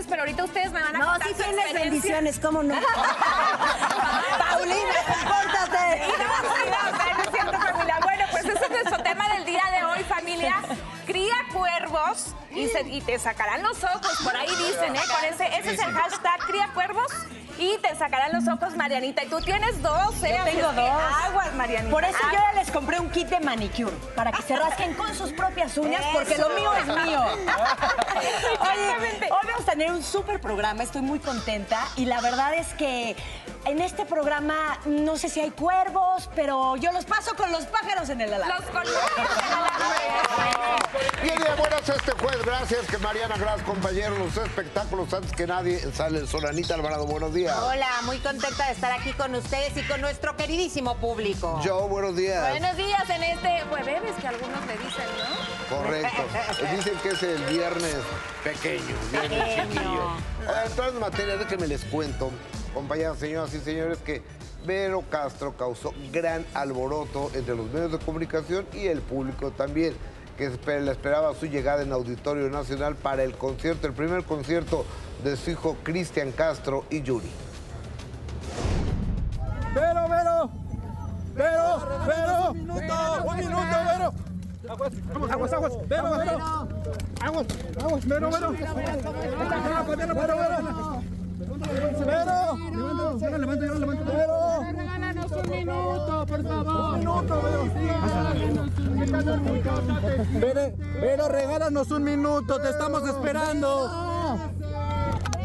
bendiciones, pero ahorita ustedes me van a No, sí su tienes bendiciones, ¿cómo no? Paulina, compórtate. No, es cierto, familia. Bueno, pues ese es nuestro tema del día de hoy, familia. Cría cuervos y, se- y te sacarán los ojos. Por ahí dicen, ¿eh? Con ese, ese es el hashtag cría cuervos y te sacarán los ojos, Marianita. Y tú tienes dos, ¿eh? Yo tengo dos. Aguas, Marianita. Por eso yo ya les compré un kit de manicure, para que se rasquen con sus propias uñas, porque lo mío es mío. Oye, vamos a tener un súper programa, estoy muy contenta y la verdad es que en este programa no sé si hay cuervos, pero yo los paso con los pájaros en el alambre. Los colores. Bien, bien, buenas este jueves. Gracias, que Mariana, gracias, compañeros. Los espectáculos antes que nadie sale el sol. Anita Alvarado, buenos días. Hola, muy contenta de estar aquí con ustedes y con nuestro queridísimo público. Joe, buenos días. Buenos días en este jueves que algunos le dicen, ¿no? Correcto. Dicen que es el viernes pequeño, viernes Pequeño. chiquillo. Entrando en materia, déjenme les cuento, compañeras, señoras y señores, que Vero Castro causó gran alboroto entre los medios de comunicación y el público también, que le esperaba su llegada en Auditorio Nacional para el concierto, el primer concierto de su hijo Cristian Castro y Yuri. Vero, Vero. Vero, Vero. Un minuto, un minuto, Vero. Aguas, aguas, aguas. Vero, Vero. Aguas, aguas, Vero, Vero. Vero, Vero, Vero. Vero. Yo la levanto. Vero. Regálanos un minuto, por favor. Un minuto, Vero. Vero, regálanos un minuto, te estamos esperando.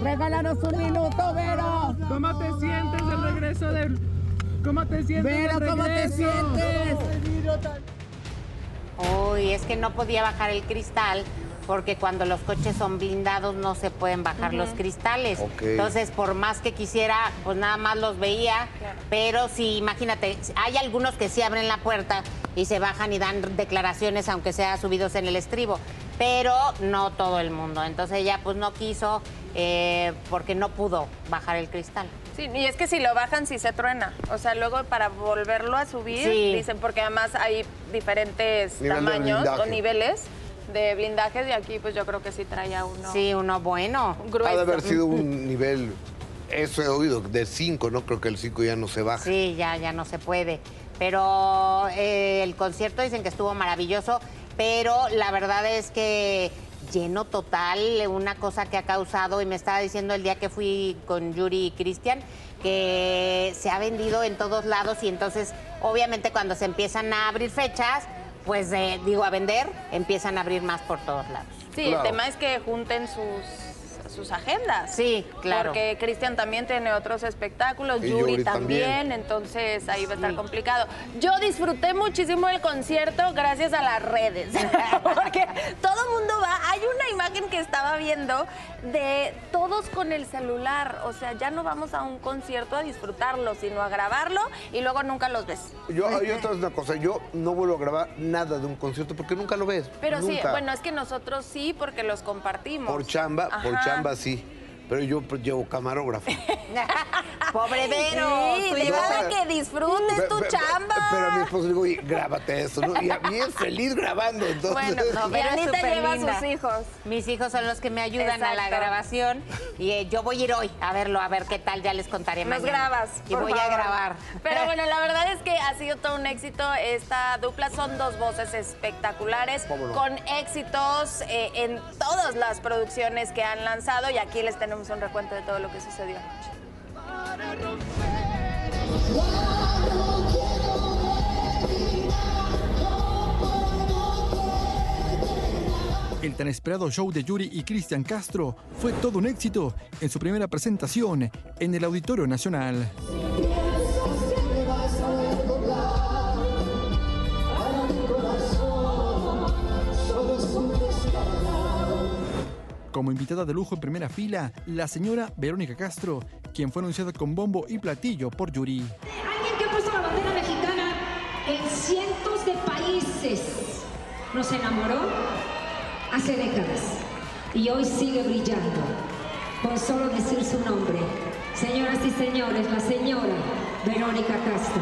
Regálanos un minuto, Vero. ¿Cómo te sientes del regreso del... ¿Cómo te sientes Vero, ¿cómo te sientes? Uy, es que no podía bajar el cristal porque cuando los coches son blindados no se pueden bajar los cristales. Entonces, por más que quisiera, pues nada más los veía. Pero sí, imagínate, hay algunos que sí abren la puerta y se bajan y dan declaraciones, aunque sea subidos en el estribo. Pero no todo el mundo. Entonces ella pues no quiso eh, porque no pudo bajar el cristal. Sí, y es que si lo bajan, sí se truena. O sea, luego para volverlo a subir, Sí. dicen, porque además hay diferentes Nivel tamaños o niveles de blindajes y aquí pues yo creo que sí traía uno Sí, uno bueno. grueso. Ha de haber sido un nivel, eso he oído, de 5, ¿no? Creo que el 5 ya no se baja. Sí, ya, ya no se puede. Pero eh, el concierto dicen que estuvo maravilloso, pero la verdad es que lleno total, una cosa que ha causado, y me estaba diciendo el día que fui con Yuri y Cristian, que se ha vendido en todos lados y entonces obviamente cuando se empiezan a abrir fechas, pues eh, digo a vender, empiezan a abrir más por todos lados. Sí, Claro. el tema es que junten sus, sus agendas. Sí, claro. Porque Cristian también tiene otros espectáculos, Y Yuri, Yuri también, también. entonces ahí va a estar complicado. Yo disfruté muchísimo el concierto gracias a las redes, porque todo el mundo va, hay una imagen que estaba viendo de todos con el celular, o sea, ya no vamos a un concierto a disfrutarlo, sino a grabarlo y luego nunca los ves. Yo, yo otra vez una cosa, yo no vuelvo a grabar nada de un concierto porque nunca lo ves. Pero sí, bueno, es que nosotros sí, porque los compartimos. Por chamba, por chamba sí. Pero yo pues, llevo camarógrafo. Pobre Vero. Sí, tú verdad que disfrutes tu chamba. Pero a mi esposo le digo, oye, grábate eso, ¿no? Y a mí es feliz grabando, entonces... Bueno, No, es Anita lleva a sus hijos. Mis hijos son los que me ayudan a la grabación y eh, yo voy a ir hoy a verlo, a ver qué tal, ya les contaré Nos mañana. grabas. Y por voy a grabar. Pero bueno, la verdad es que ha sido todo un éxito. Esta dupla son dos voces espectaculares ¿Cómo no? con éxitos eh, en todas las producciones que han lanzado. Y aquí les tenemos un recuento de todo lo que sucedió. El tan esperado show de Yuri y Cristian Castro fue todo un éxito en su primera presentación en el Auditorio Nacional. Como invitada de lujo en primera fila, la señora Verónica Castro, quien fue anunciada con bombo y platillo por Yuri. Alguien que ha puesto la bandera mexicana en cientos de países. Nos enamoró hace décadas y hoy sigue brillando. Con solo decir su nombre. Señoras y señores, la señora Verónica Castro.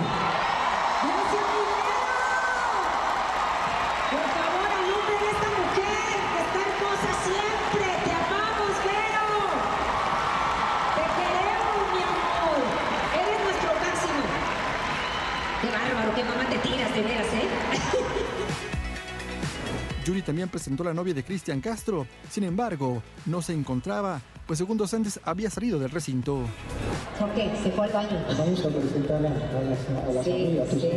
También presentó a la novia de Cristian Castro. Sin embargo, no se encontraba, pues segundos antes había salido del recinto. ¿Por qué? ¿Se fue al baño? Vamos a presentar a, las, a las Sí, amigas. sí.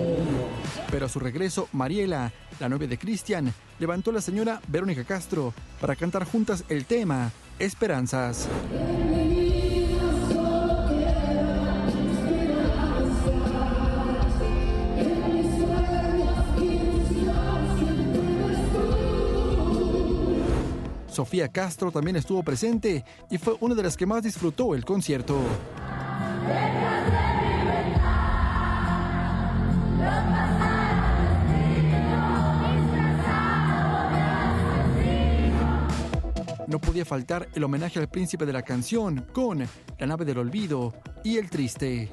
Pero a su regreso, Mariela, la novia de Cristian, levantó a la señora Verónica Castro para cantar juntas el tema Esperanzas. Sofía Castro también estuvo presente y fue una de las que más disfrutó el concierto. No podía faltar el homenaje al príncipe de la canción con La nave del olvido y El triste.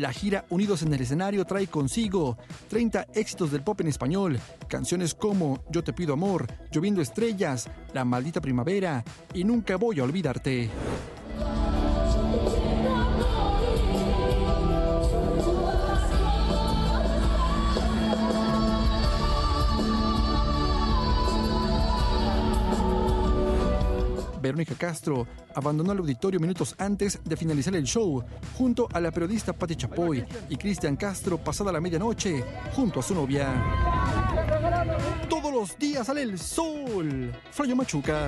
La gira Unidos en el escenario trae consigo 30 éxitos del pop en español, canciones como Yo te pido amor, Lloviendo estrellas, La maldita primavera y Nunca voy a olvidarte. Verónica Castro abandonó el auditorio minutos antes de finalizar el show, junto a la periodista Patti Chapoy y Cristian Castro pasada la medianoche, junto a su novia. Todos los días sale el sol. Frayo Machuca.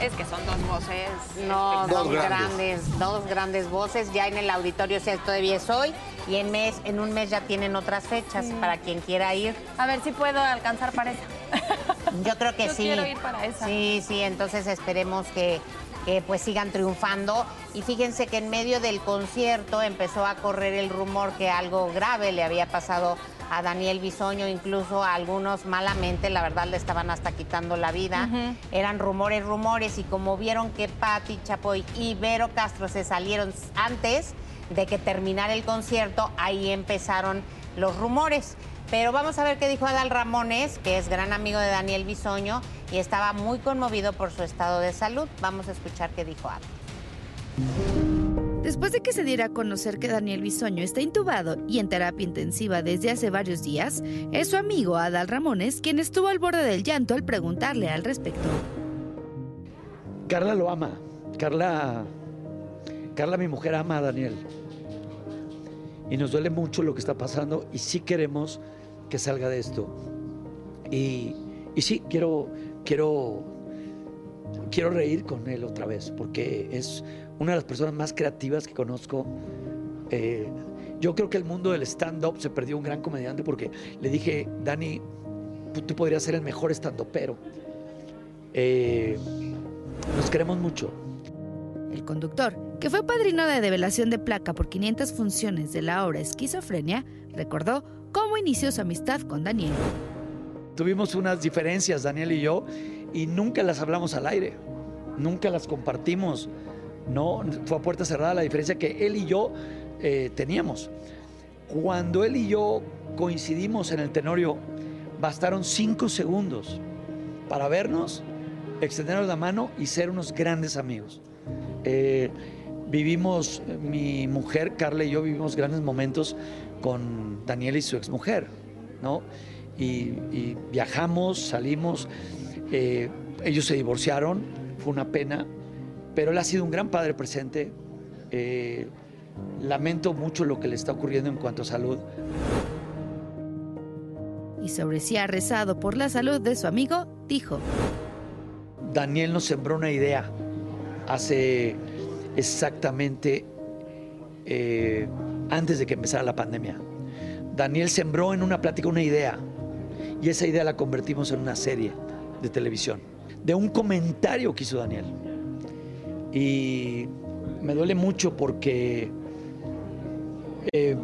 Es que son dos voces. No, Dos dos grandes. grandes. dos grandes voces. Ya en el auditorio sea todavía es hoy y en mes, en un mes ya tienen otras fechas para quien quiera ir. A ver si puedo alcanzar para esa. Yo creo que Yo sí. quiero ir para esa. Sí, sí, entonces esperemos que, que, pues sigan triunfando. Y fíjense que en medio del concierto empezó a correr el rumor que algo grave le había pasado a Daniel Bisoño, incluso a algunos malamente, la verdad le estaban hasta quitando la vida. Eran rumores, rumores, y como vieron que Patti Chapoy y Vero Castro se salieron antes de que terminara el concierto, ahí empezaron los rumores. Pero vamos a ver qué dijo Adal Ramones, que es gran amigo de Daniel Bisoño y estaba muy conmovido por su estado de salud. Vamos a escuchar qué dijo Adal. Después de que se diera a conocer que Daniel Bisoño está intubado y en terapia intensiva desde hace varios días, es su amigo Adal Ramones quien estuvo al borde del llanto al preguntarle al respecto. Carla lo ama. Carla, Carla, mi mujer, ama a Daniel. Y nos duele mucho lo que está pasando y sí queremos que salga de esto. Y, y sí, quiero, quiero, quiero reír con él otra vez, porque es una de las personas más creativas que conozco. Eh, yo creo que el mundo del stand-up se perdió un gran comediante porque le dije, Dani, tú, podrías ser el mejor stand-upero. Eh, nos queremos mucho. El conductor, que fue padrino de develación de placa por 500 funciones de la obra Esquizofrenia, recordó cómo inició su amistad con Daniel. Tuvimos unas diferencias, Daniel y yo, y nunca las hablamos al aire, nunca las compartimos. No, fue a puerta cerrada la diferencia que él y yo eh, teníamos. Cuando él y yo coincidimos en el Tenorio, bastaron cinco segundos para vernos, extendernos la mano y ser unos grandes amigos. Eh, vivimos, mi mujer, Carla y yo vivimos grandes momentos con Daniel y su exmujer, ¿no? Y, y viajamos, salimos, eh, ellos se divorciaron, fue una pena, pero él ha sido un gran padre presente. Eh, lamento mucho lo que le está ocurriendo en cuanto a salud. Y sobre si ha rezado por la salud de su amigo, dijo, Daniel nos sembró una idea hace exactamente eh, antes de que empezara la pandemia. Daniel sembró en una plática una idea y esa idea la convertimos en una serie de televisión, de un comentario que hizo Daniel. Y me duele mucho porque eh,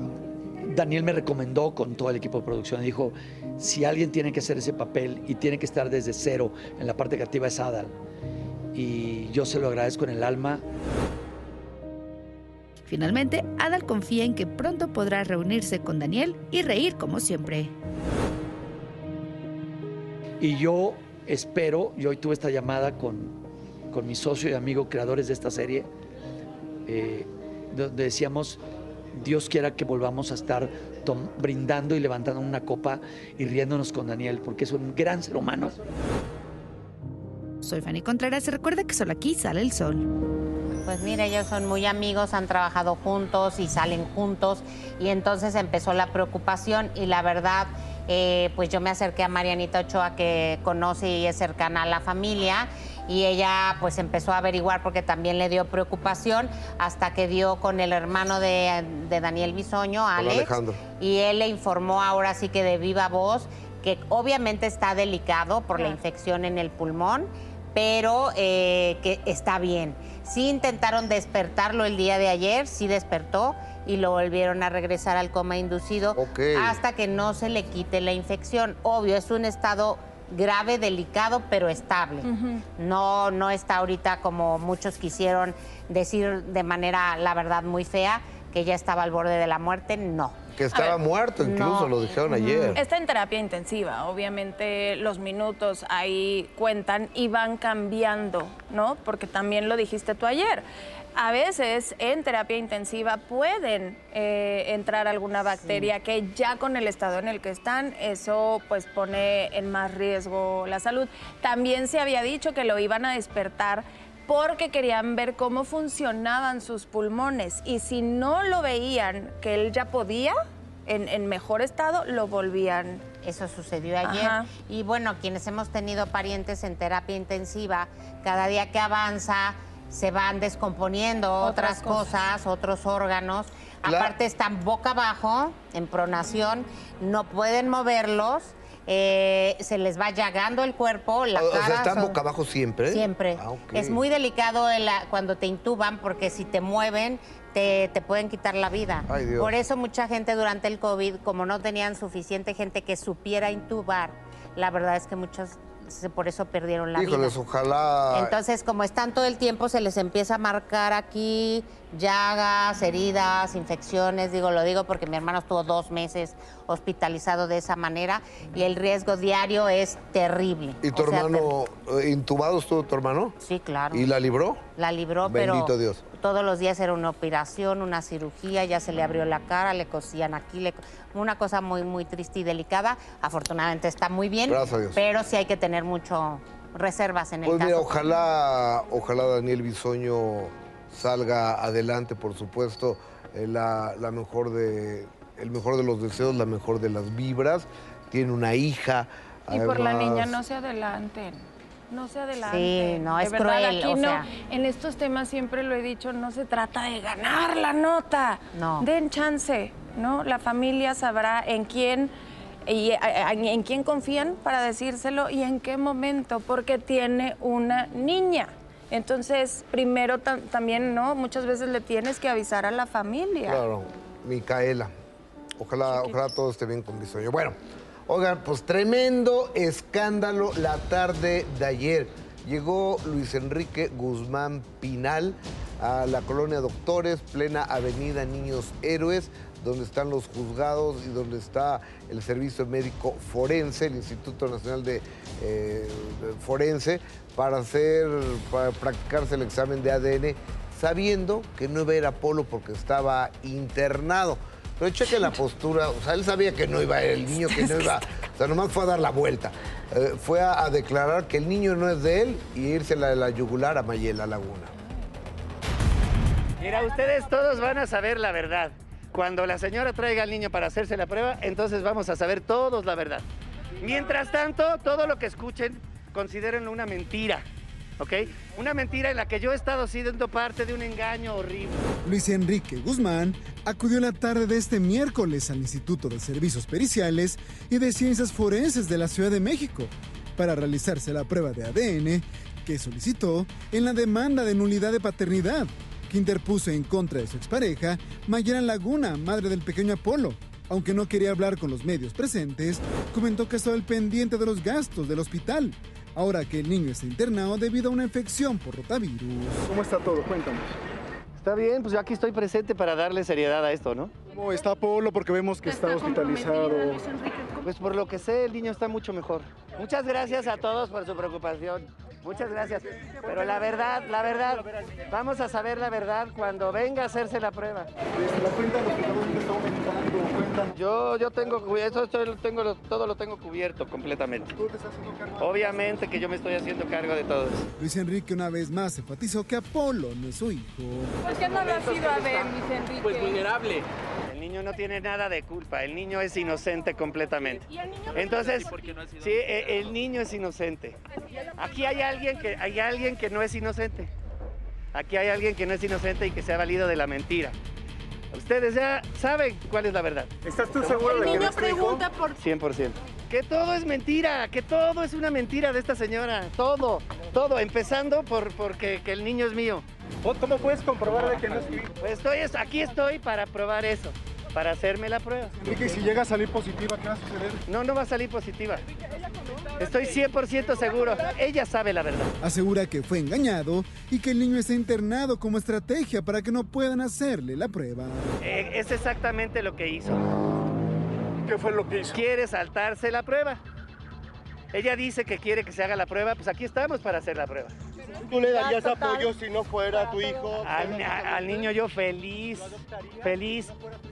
Daniel me recomendó con todo el equipo de producción, dijo, si alguien tiene que hacer ese papel y tiene que estar desde cero en la parte creativa es Adal. Y yo se lo agradezco en el alma. Finalmente, Adal confía en que pronto podrá reunirse con Daniel y reír como siempre. Y yo espero, y hoy tuve esta llamada con, con mi socio y amigo creadores de esta serie, eh, donde decíamos, Dios quiera que volvamos a estar brindando y levantando una copa y riéndonos con Daniel, porque es un gran ser humano. Soy Fanny Contreras y recuerda que solo aquí sale el sol. Pues mire, ellos son muy amigos, han trabajado juntos y salen juntos y entonces empezó la preocupación y la verdad, eh, pues yo me acerqué a Marianita Ochoa que conoce y es cercana a la familia y ella pues empezó a averiguar porque también le dio preocupación hasta que dio con el hermano de, de Daniel Bisoño, Alex, Alejandro. y él le informó ahora sí que de viva voz que obviamente está delicado por la infección en el pulmón, pero eh, que está bien. Sí intentaron despertarlo el día de ayer, sí despertó y lo volvieron a regresar al coma inducido hasta que no se le quite la infección. Obvio, es un estado grave, delicado, pero estable. No, no está ahorita como muchos quisieron decir de manera, la verdad, muy fea, que ya estaba al borde de la muerte. No. Que estaba muerto, incluso No. lo dijeron ayer. Está en terapia intensiva, obviamente los minutos ahí cuentan y van cambiando, ¿no? Porque también lo dijiste tú ayer. A veces en terapia intensiva pueden eh, entrar alguna bacteria que ya con el estado en el que están, eso pues pone en más riesgo la salud. También se había dicho que lo iban a despertar porque querían ver cómo funcionaban sus pulmones y si no lo veían que él ya podía en, en mejor estado, lo volvían. Eso sucedió ayer. Ajá. Y bueno, quienes hemos tenido parientes en terapia intensiva, cada día que avanza se van descomponiendo otras, Otras cosas. cosas. otros órganos. Aparte están boca abajo, en pronación, no pueden moverlos, eh, se les va llagando el cuerpo, la O- o cara. sea, están son- boca abajo siempre. Siempre. Ah. Es muy delicado el- la- cuando te intuban porque si te mueven te, te pueden quitar la vida. Ay, Dios. Por eso mucha gente durante el COVID, como no tenían suficiente gente que supiera intubar, la verdad es que muchos por eso perdieron la Híjoles, vida. ojalá. Entonces, como están todo el tiempo, se les empieza a marcar aquí llagas, heridas, infecciones. Digo, lo digo porque mi hermano estuvo dos meses hospitalizado de esa manera y el riesgo diario es terrible. ¿Y tu O sea, hermano, eh, intubado estuvo tu hermano? Sí, claro. ¿Y la libró? La libró, Bendito pero Dios. todos los días era una operación, una cirugía, ya se le abrió la cara, le cosían aquí, le una cosa muy, muy triste y delicada. Afortunadamente está muy bien, Gracias a Dios. pero sí hay que tener mucho reservas en el Pues caso. mira, ojalá, ojalá Daniel Bisoño salga adelante, por supuesto, eh, la, la mejor de, el mejor de los deseos, la mejor de las vibras. Tiene una hija. Y por la niña no se adelanten. No se adelanten. Sí, no, De es verdad, cruel, Aquí o no, sea. en estos temas siempre lo he dicho, no se trata de ganar la nota. No. Den chance, ¿no? La familia sabrá en quién y a- a- en quién confían para decírselo y en qué momento, porque tiene una niña. Entonces, primero tam- también, ¿no? Muchas veces le tienes que avisar a la familia. Claro, Micaela. Ojalá, ojalá todo esté bien con Bisoño. Bueno, oigan, pues tremendo escándalo la tarde de ayer. Llegó Luis Enrique Guzmán Pinal a la colonia Doctores, plena avenida Niños Héroes, donde están los juzgados y donde está el Servicio Médico Forense, el Instituto Nacional de, eh, de Forense, para hacer, para practicarse el examen de ADN, sabiendo que no iba a ir a Polo porque estaba internado. Pero cheque la postura, o sea, él sabía que no iba el niño, que no iba, o sea, nomás fue a dar la vuelta. Eh, fue a, a declarar que el niño no es de él y irse la, la yugular a Mayela Laguna. Mira, ustedes todos van a saber la verdad. Cuando la señora traiga al niño para hacerse la prueba, entonces vamos a saber todos la verdad. Mientras tanto, todo lo que escuchen, considérenlo una mentira, ¿ok? Una mentira en la que yo he estado siendo parte de un engaño horrible. Luis Enrique Guzmán acudió la tarde de este miércoles al Instituto de Servicios Periciales y de Ciencias Forenses de la Ciudad de México para realizarse la prueba de ADN que solicitó en la demanda de nulidad de paternidad que interpuso en contra de su expareja, Mayela Laguna, madre del pequeño Apolo. Aunque no quería hablar con los medios presentes, comentó que estaba al pendiente de los gastos del hospital, ahora que el niño está internado debido a una infección por rotavirus. ¿Cómo está todo? Cuéntanos. Está bien, pues yo aquí estoy presente para darle seriedad a esto, ¿no? ¿Cómo está Polo? Porque vemos que está hospitalizado. Pues por lo que sé, el niño está mucho mejor. Muchas gracias a todos por su preocupación. Muchas gracias. Pero la verdad, la verdad, vamos a saber la verdad cuando venga a hacerse la prueba. Yo, yo tengo, eso estoy- lo tengo, todo lo tengo cubierto completamente. Obviamente que yo me estoy haciendo cargo de todo. Luis Enrique una vez más enfatizó que Apolo no es su hijo. ¿Por qué no lo has ido a ver, Luis Enrique? Pues vulnerable. El niño no tiene nada de culpa, el niño es inocente completamente. Entonces, sí, el niño es inocente. Aquí hay alguien que hay alguien que no es inocente. Aquí hay alguien que no es inocente y que se ha valido de la mentira. Ustedes ya saben cuál es la verdad. ¿Estás tú seguro de que no es hijo? por 100%. Que todo es mentira, que todo es una mentira de esta señora. Todo, todo, empezando por porque que el niño es mío. ¿Cómo puedes comprobar de que no es tu hijo? Pues estoy, aquí estoy para probar eso, para hacerme la prueba. Enrique, y si llega a salir positiva, ¿qué va a suceder? No, no va a salir positiva. Estoy 100% seguro. Ella sabe la verdad. Asegura que fue engañado y que el niño está internado como estrategia para que no puedan hacerle la prueba. Eh, es exactamente lo que hizo. ¿Qué fue lo que hizo? Quiere saltarse la prueba. Ella dice que quiere que se haga la prueba, pues aquí estamos para hacer la prueba. ¿Tú le darías apoyo si no fuera tu hijo? Al, a- al niño yo feliz, feliz,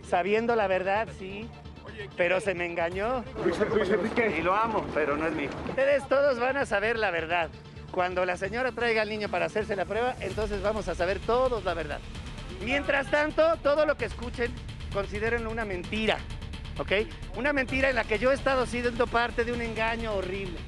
sabiendo la verdad, sí. Pero se me engañó. Y lo amo, pero no es mi hijo. Ustedes todos van a saber la verdad. Cuando la señora traiga al niño para hacerse la prueba, entonces vamos a saber todos la verdad. Mientras tanto, todo lo que escuchen, considérenlo una mentira, ¿ok? Una mentira en la que yo he estado siendo parte de un engaño horrible.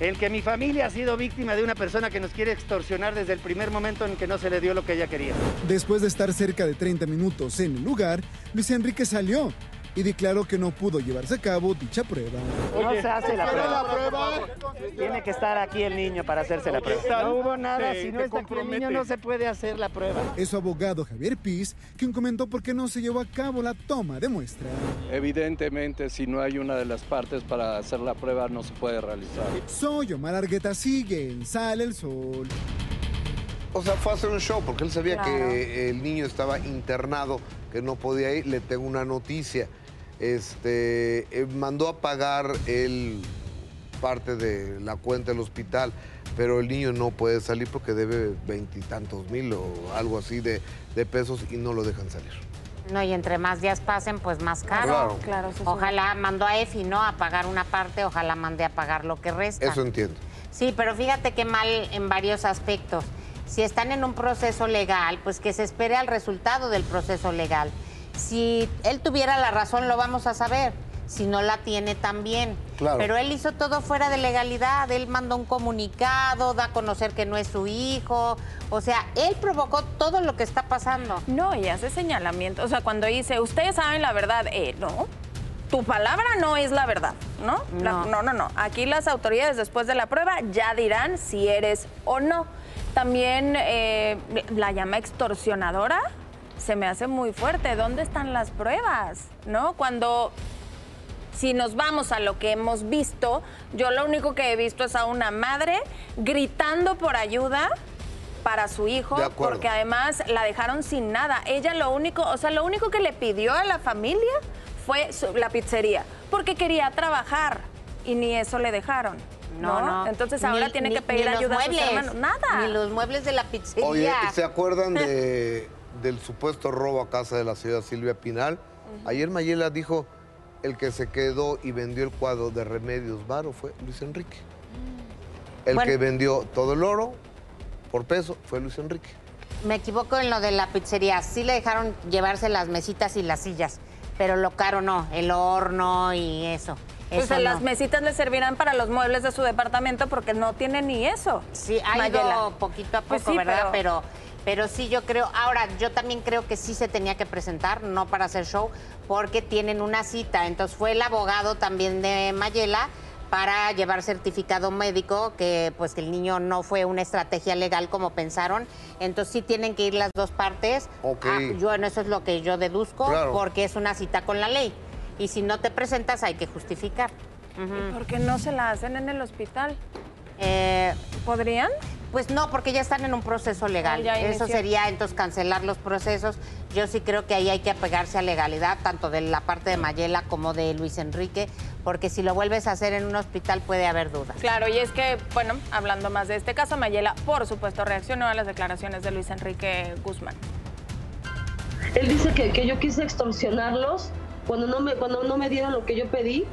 El que mi familia ha sido víctima de una persona que nos quiere extorsionar desde el primer momento en que no se le dio lo que ella quería. Después de estar cerca de 30 minutos en el lugar, Luis Enrique salió y declaró que no pudo llevarse a cabo dicha prueba. No se hace la ¿Pero prueba. la prueba? Tiene que estar aquí el niño para hacerse la prueba. No hubo nada, Te- si no está aquí el niño no se puede hacer la prueba. Es su abogado Javier Piz quien comentó por qué no se llevó a cabo la toma de muestra. Evidentemente, si no hay una de las partes para hacer la prueba, no se puede realizar. Soy Omar Argueta, sigue en Sale el Sol. O sea, fue a hacer un show porque él sabía Claro. que el niño estaba internado, que no podía ir. Le tengo una noticia. Este, eh, mandó a pagar él parte de la cuenta del hospital, pero el niño no puede salir porque debe veintitantos mil o algo así de, de pesos y no lo dejan salir. No, y entre más días pasen, pues más caro. Claro. Claro, eso sí. Ojalá mandó a Efi, ¿no? A pagar una parte, ojalá mande a pagar lo que resta. Eso entiendo. Sí, pero fíjate qué mal en varios aspectos. Si están en un proceso legal, pues que se espere al resultado del proceso legal. Si él tuviera la razón, lo vamos a saber. Si no la tiene, también. Claro. Pero él hizo todo fuera de legalidad. Él mandó un comunicado, da a conocer que no es su hijo. O sea, él provocó todo lo que está pasando. No, y hace señalamiento. O sea, cuando dice, ustedes saben la verdad, eh, no. Tu palabra no es la verdad, ¿no? La- No. no, no, no. Aquí las autoridades después de la prueba ya dirán si eres o no. También eh, la llama extorsionadora se me hace muy fuerte. ¿Dónde están las pruebas? ¿No? Cuando si nos vamos a lo que hemos visto, yo lo único que he visto es a una madre gritando por ayuda para su hijo, De acuerdo. porque además la dejaron sin nada. Ella lo único, o sea, lo único que le pidió a la familia fue su- la pizzería, porque quería trabajar y ni eso le dejaron. No, No, no. Entonces Ni- ahora tiene ni- que pedir ni los ayuda a sus muebles, hermanos. Nada. Ni los muebles de la pizzería. Oye, ¿se acuerdan de, del supuesto robo a casa de la señora Silvia Pinal? Ayer Mayela dijo, el que se quedó y vendió el cuadro de Remedios Varo fue Luis Enrique. El Bueno. que vendió todo el oro por peso fue Luis Enrique. Me equivoco en lo de la pizzería. Sí le dejaron llevarse las mesitas y las sillas, pero lo caro no, el horno y eso. Pues a las no. mesitas le servirán para los muebles de su departamento porque no tiene ni eso. Sí, ha Mayela. ido poquito a poco, Pues sí, ¿verdad? pero- Pero... pero sí, yo creo. Ahora, yo también creo que sí se tenía que presentar, no para hacer show, porque tienen una cita. Entonces fue el abogado también de Mayela para llevar certificado médico que pues que el niño no fue una estrategia legal como pensaron. Entonces sí tienen que ir las dos partes. Ok. Ah, yo bueno, eso es lo que yo deduzco Claro. porque es una cita con la ley. Y si no te presentas hay que justificar. Ujú. ¿Por qué no se la hacen en el hospital? Eh, ¿Podrían? Pues no, porque ya están en un proceso legal. Ah, ya Eso sería entonces cancelar los procesos. Yo sí creo que ahí hay que apegarse a legalidad, tanto de la parte de Mayela como de Luis Enrique, porque si lo vuelves a hacer en un hospital puede haber dudas. Claro, y es que, bueno, hablando más de este caso, Mayela, por supuesto, reaccionó a las declaraciones de Luis Enrique Guzmán. Él dice que, que yo quise extorsionarlos cuando no, me, cuando no me dieron lo que yo pedí.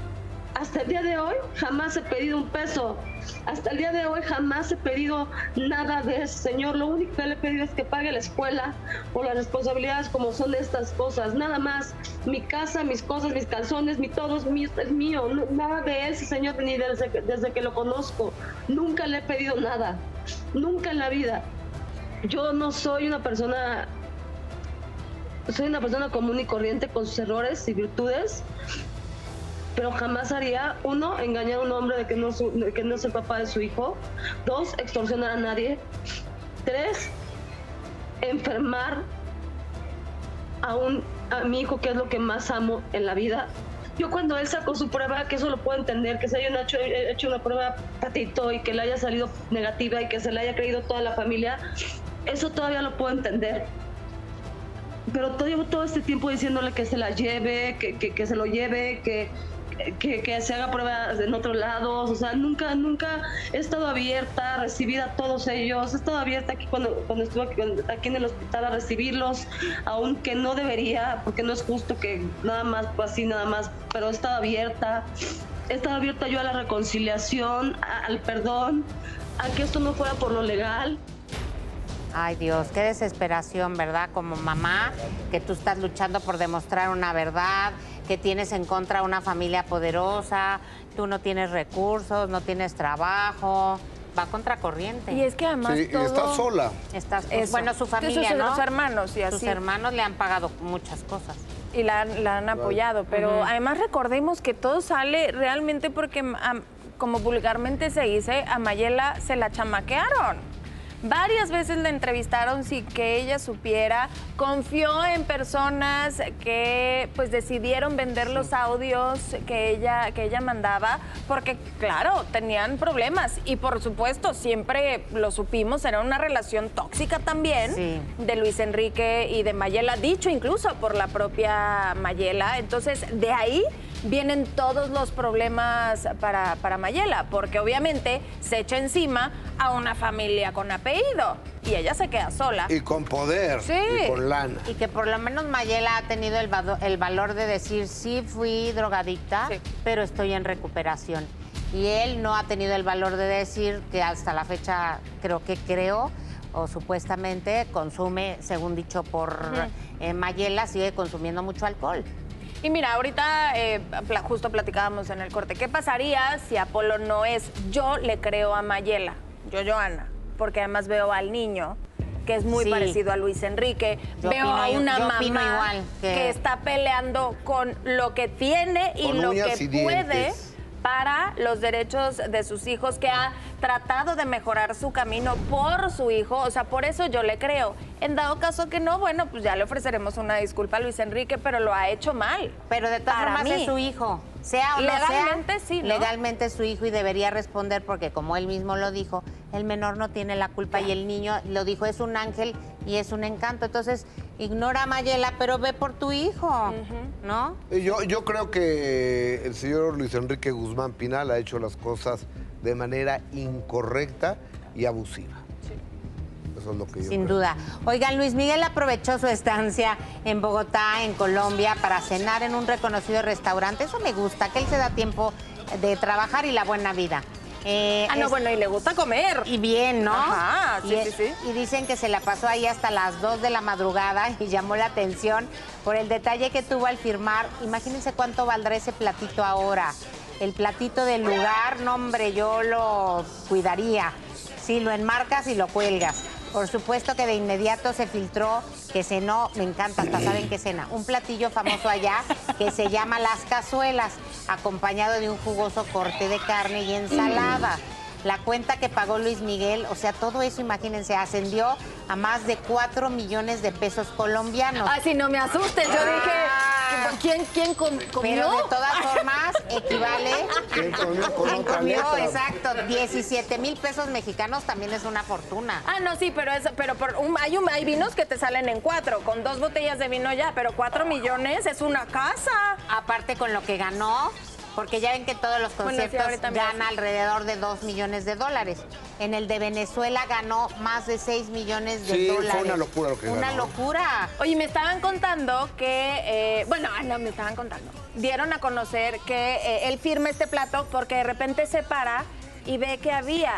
Hasta el día de hoy jamás he pedido un peso. Hasta el día de hoy jamás he pedido nada de eso, Señor. Lo único que le he pedido es que pague la escuela o las responsabilidades como son estas cosas. Nada más. Mi casa, mis cosas, mis calzones, mi todo es mío. Es mío. Nada de eso, Señor, ni desde, que- desde que lo conozco. Nunca le he pedido nada. Nunca en la vida. Yo no soy una persona soy una persona común y corriente con sus errores y virtudes, pero jamás haría, uno, engañar a un hombre de que no, es el papá de su hijo, dos, extorsionar a nadie, tres, enfermar a, un, a mi hijo, que es lo que más amo en la vida. Yo cuando él sacó su prueba, que eso lo puedo entender, que se haya hecho, hecho una prueba patito y que le haya salido negativa y que se le haya creído toda la familia, eso todavía lo puedo entender. Pero todo, llevo todo este tiempo diciéndole que se la lleve, que, que, que se lo lleve, que, que, se haga pruebas en otros lados, o sea, nunca, nunca he estado abierta a recibir a todos ellos, he estado abierta aquí cuando, cuando estuve aquí, aquí en el hospital a recibirlos, aunque no debería, porque no es justo que nada más, pues así nada más, pero he estado abierta, he estado abierta yo a la reconciliación, al perdón, a que esto no fuera por lo legal. Ay Dios, qué desesperación, ¿verdad? Como mamá, que tú estás luchando por demostrar una verdad, que tienes en contra una familia poderosa, tú no tienes recursos, no tienes trabajo, va contra corriente. Y es que además Sí, y todo... está sola. Estás, Eso. bueno, su familia, sus- ¿no? sus hermanos y Sus así. hermanos le han pagado muchas cosas. y la, la han apoyado, pero además recordemos que todo sale realmente porque, como vulgarmente se dice, a Mayela se la chamaquearon. Varias veces la entrevistaron sin que ella supiera, confió en personas que pues decidieron vender los audios que ella, que ella mandaba, porque claro, tenían problemas y por supuesto siempre lo supimos, era una relación tóxica también Sí. de Luis Enrique y de Mayela, dicho incluso por la propia Mayela. Entonces, de ahí vienen todos los problemas para, para Mayela, porque obviamente se echa encima a una familia con apellido y ella se queda sola. Y con poder. Sí. Y con lana. Y que por lo menos Mayela ha tenido el, vado- el valor de decir, sí fui drogadicta, pero estoy en recuperación. Y él no ha tenido el valor de decir que hasta la fecha creo que creo o supuestamente consume, según dicho por eh, Mayela, sigue consumiendo mucho alcohol. Y mira, ahorita eh, justo platicábamos en el corte, ¿qué pasaría si Apolo no es? Yo le creo a Mayela, yo Joana, porque además veo al niño que es muy Sí. parecido a Luis Enrique. Yo veo opino a una mamá igual, que... que- está peleando con lo que tiene y Con lo que puede dientes. Para los derechos de sus hijos, que ha tratado de mejorar su camino por su hijo, o sea, por eso yo le creo. En dado caso que no, bueno, pues ya le ofreceremos una disculpa a Luis Enrique, pero lo ha hecho mal. Pero de todas Para formas mí. es su hijo. Sea o no Legalmente sea, sí, ¿no? legalmente es su hijo y debería responder porque como él mismo lo dijo, el menor no tiene la culpa y el niño lo dijo, es un ángel y es un encanto. Entonces, ignora a Mayela, pero ve por tu hijo, ¿no? Yo, yo creo que el señor Luis Enrique Guzmán Pinal ha hecho las cosas de manera incorrecta y abusiva. Eso es lo que yo Sin creo. duda. Oigan, Luis Miguel aprovechó su estancia en Bogotá, en Colombia, para cenar en un reconocido restaurante. Eso me gusta, que él se da tiempo de trabajar y la buena vida. Eh, Ah, no, es- bueno, y le gusta comer. Y bien, ¿no? Ajá, sí, y, sí, sí. Y dicen que se la pasó ahí hasta las 2 de la madrugada y llamó la atención por el detalle que tuvo al firmar. Imagínense cuánto valdrá ese platito ahora. El platito del lugar, no hombre, yo lo cuidaría. Sí, lo enmarcas y lo cuelgas. Por supuesto que de inmediato se filtró que cenó, me encanta, hasta saben qué cena, un platillo famoso allá que se llama las cazuelas, acompañado de un jugoso corte de carne y ensalada. La cuenta que pagó Luis Miguel, o sea, todo eso, imagínense, ascendió a más de 4 millones de pesos colombianos. Ay, si no me asustes, yo dije, ¿quién, quién com- comió? Pero de todas formas, equivale. ¿Quién comió con ¿Quién otra comió? letra? Exacto. 17 mil pesos mexicanos también es una fortuna. Ah, no, sí, pero, es, pero por un- hay, un- hay vinos que te salen en cuatro, con dos botellas de vino ya, pero cuatro millones es una casa. Aparte con lo que ganó, Porque ya ven que todos los Bueno, sí, conciertos ahorita mira, gana sí. alrededor de 2 millones de dólares. En el de Venezuela ganó más de 6 millones de Sí, fue dólares. una locura lo que Una ganó. locura. Oye, me estaban contando que, eh, bueno, ah, no, me estaban contando. Dieron a conocer que eh, él firma este plato porque de repente se para y ve que había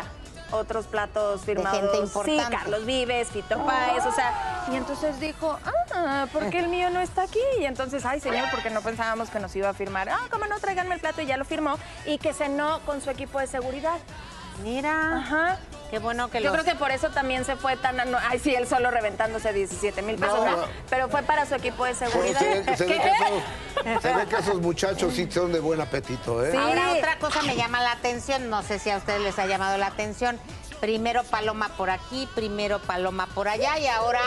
otros platos firmados. gente Sí, importante. Carlos Vives, Fito Páez, o sea, y entonces dijo, ah, ¿por qué el mío no está aquí? Y entonces, ay, señor, porque no pensábamos que nos iba a firmar. Ah, cómo no, tráiganme el plato y ya lo firmó y que cenó con su equipo de seguridad. Mira. Ajá. Qué bueno que Yo los- creo que por eso también se fue tan... no, ay, sí, él solo reventándose 17 mil pesos, No, ¿verdad? no. pero fue para su equipo de Pero seguridad. se ve, se ve ¿Qué? que esos, se ve que esos muchachos sí son de buen apetito, ¿eh? Ahora otra cosa me llama la atención, no sé si a ustedes les ha llamado la atención. Primero Paloma por aquí, primero Paloma por allá y ahora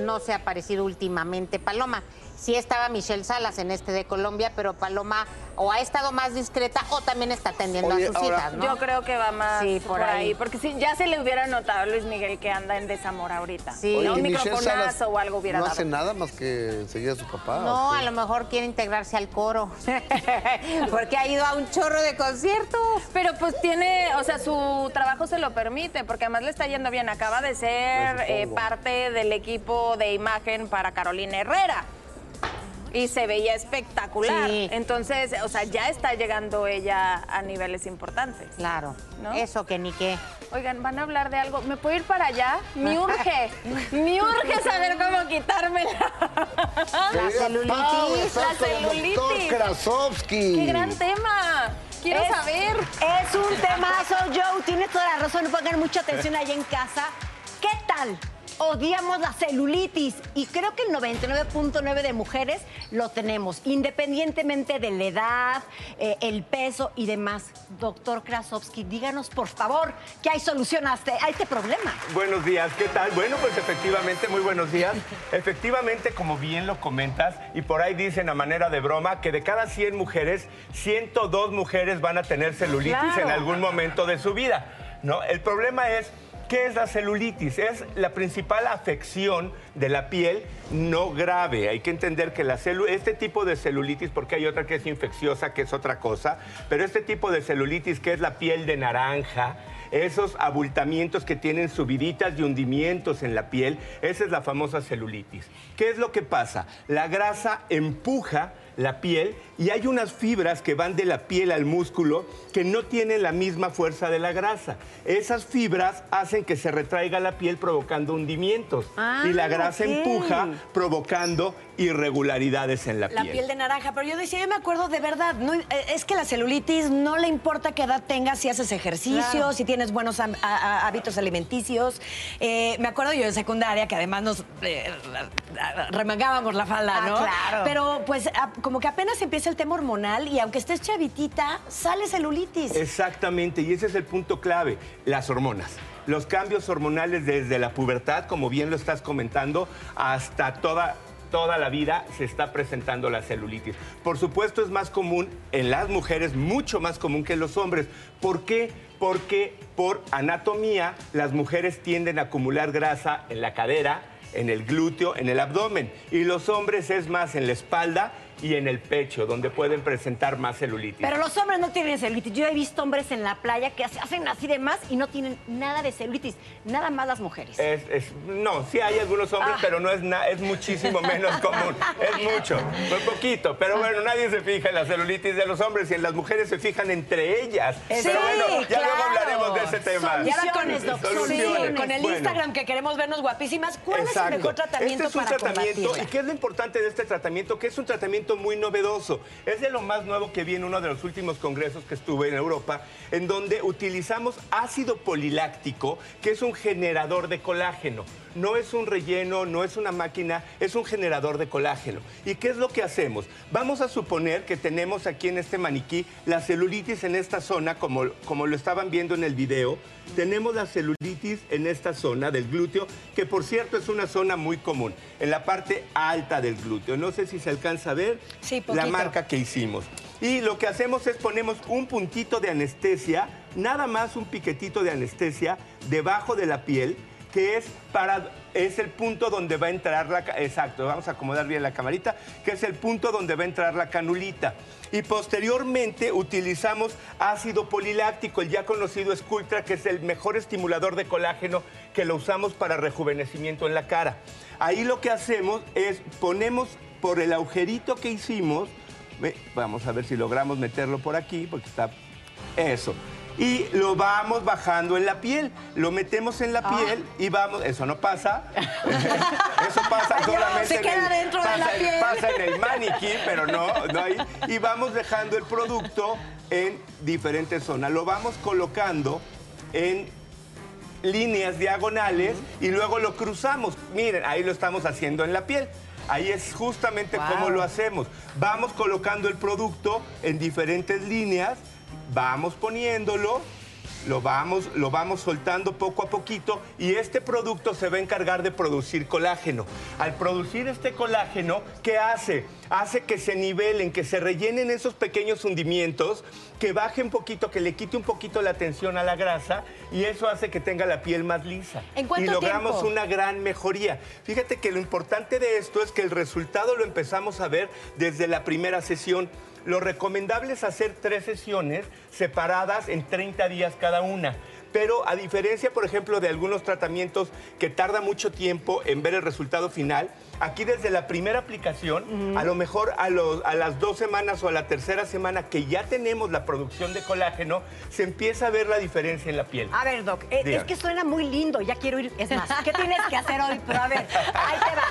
no se ha aparecido últimamente Paloma. Sí estaba Michelle Salas en este de Colombia, pero Paloma o ha estado más discreta o también está atendiendo Oye, a sus ahora- citas, ¿no? Yo creo que va más Sí, por, por ahí. ahí. porque si ya se le hubiera notado a Luis Miguel que anda en desamor ahorita. Sí. Oye, ¿no? Un microfonazo Salas o algo hubiera no dado. hace nada más que seguir a su papá. No, a lo mejor quiere integrarse al coro. Porque ha ido a un chorro de conciertos. Pero pues tiene, o sea, su trabajo se lo permite, porque además le está yendo bien. Acaba de ser Pues, eh, supongo. parte del equipo de imagen para Carolina Herrera. Y se veía espectacular. Sí. Entonces, o sea, ya está llegando ella a niveles importantes. Claro. ¿No? Eso que ni qué. Oigan, van a hablar de algo. ¿Me puedo ir para allá? Me urge. Me urge saber cómo quitármela. Querida celulitis. Pau, La doctor celulitis. Krasovsky. ¡Qué gran tema! Quiero Es- saber. Es un temazo, Joe. Tienes toda la razón. Pongan mucha atención allá en casa. ¿Qué tal? Odiamos la celulitis y creo que el 99.9 de mujeres lo tenemos, independientemente de la edad, eh, el peso y demás. Doctor Krasovsky, díganos por favor que hay solución a este, a este problema. Buenos días, ¿qué tal? Bueno, pues efectivamente, muy buenos días. Efectivamente, como bien lo comentas, y por ahí dicen a manera de broma que de cada 100 mujeres, 102 mujeres van a tener celulitis Claro. en algún momento de su vida. ¿no? El problema es, ¿qué es la celulitis? Es la principal afección de la piel no grave. Hay que entender que este tipo de celulitis, porque hay otra que es infecciosa, que es otra cosa, pero este tipo de celulitis que es la piel de naranja, esos abultamientos que tienen subiditas y hundimientos en la piel, esa es la famosa celulitis. ¿Qué es lo que pasa? La grasa empuja la piel y hay unas fibras que van de la piel al músculo que no tienen la misma fuerza de la grasa. Esas fibras hacen que se retraiga la piel provocando hundimientos Ah, y la grasa ok. empuja provocando irregularidades en la, La piel de naranja, pero yo decía, yo me acuerdo de verdad, no, eh, es que la celulitis no le importa qué edad tengas, si haces ejercicio, Claro. si tienes buenos am- a- a- hábitos alimenticios. Eh, me acuerdo yo de secundaria que además nos eh, remangábamos la falda, Ah, ¿no? claro. Pero pues a- como que apenas empieza el tema hormonal y aunque estés chavitita, sale celulitis. Exactamente, y ese es el punto clave, las hormonas. Los cambios hormonales desde la pubertad, como bien lo estás comentando, hasta toda, toda la vida se está presentando la celulitis. Por supuesto es más común en las mujeres, mucho más común que en los hombres. ¿Por qué? Porque por anatomía las mujeres tienden a acumular grasa en la cadera, en el glúteo, en el abdomen. Y los hombres es más en la espalda y en el pecho, donde pueden presentar más celulitis. Pero los hombres no tienen celulitis. Yo he visto hombres en la playa que hacen así de más y no tienen nada de celulitis. Nada más las mujeres. Es, es- no, sí hay algunos hombres, Ah. pero no es na- es muchísimo menos común. Es mucho, muy poquito. Pero bueno, nadie se fija en la celulitis de los hombres y en las mujeres se fijan entre ellas. Sí, pero bueno, ya claro. luego hablaremos de ese tema. Y ahora con, el, Soluciones. con el Bueno. Instagram que queremos vernos guapísimas, ¿cuál es el mejor tratamiento Este es un para tratamiento, combatirla? ¿y qué es lo importante de este tratamiento? Que es un tratamiento muy novedoso. Es de lo más nuevo que vi en uno de los últimos congresos que estuve en Europa, en donde utilizamos ácido poliláctico, que es un generador de colágeno. No es un relleno, no es una máquina, es un generador de colágeno. ¿Y qué es lo que hacemos? Vamos a suponer que tenemos aquí en este maniquí la celulitis en esta zona, como, como lo estaban viendo en el video. Tenemos la celulitis en esta zona del glúteo, que por cierto es una zona muy común, en la parte alta del glúteo. No sé si se alcanza a ver Sí, la marca que hicimos. Y lo que hacemos es ponemos un puntito de anestesia, nada más un piquetito de anestesia debajo de la piel que es para es el punto donde va a entrar la exacto, vamos a acomodar bien la camarita, que es el punto donde va a entrar la canulita. Y posteriormente utilizamos ácido poliláctico, el ya conocido Sculptra, que es el mejor estimulador de colágeno que lo usamos para rejuvenecimiento en la cara. Ahí lo que hacemos es ponemos por el agujerito que hicimos, vamos a ver si logramos meterlo por aquí, porque está eso. Y lo vamos bajando en la piel. Lo metemos en la Ah. piel y vamos. Eso no pasa. Eso pasa Ay, solamente se en queda el, dentro de pasa, la piel. pasa en el maniquí, pero no, no ahí. Y vamos dejando el producto en diferentes zonas. Lo vamos colocando en líneas diagonales y luego lo cruzamos. Miren, ahí lo estamos haciendo en la piel. Ahí es justamente Wow. cómo lo hacemos. Vamos colocando el producto en diferentes líneas, vamos poniéndolo, lo vamos, lo vamos soltando poco a poquito y este producto se va a encargar de producir colágeno. Al producir este colágeno, ¿qué hace? Hace que se nivelen, que se rellenen esos pequeños hundimientos, que baje un poquito, que le quite un poquito la tensión a la grasa y eso hace que tenga la piel más lisa. ¿En cuánto y logramos tiempo? una gran mejoría. Fíjate que lo importante de esto es que el resultado lo empezamos a ver desde la primera sesión. Lo recomendable es hacer tres sesiones separadas en 30 días cada una. Pero a diferencia, por ejemplo, de algunos tratamientos que tarda mucho tiempo en ver el resultado final, aquí desde la primera aplicación, a lo mejor a, los- a las dos semanas o a la tercera semana que ya tenemos la producción de colágeno, se empieza a ver la diferencia en la piel. A ver, Doc, eh, es que suena muy lindo, ya quiero ir. Es más, ¿qué tienes que hacer hoy? Pero a ver, ahí te va.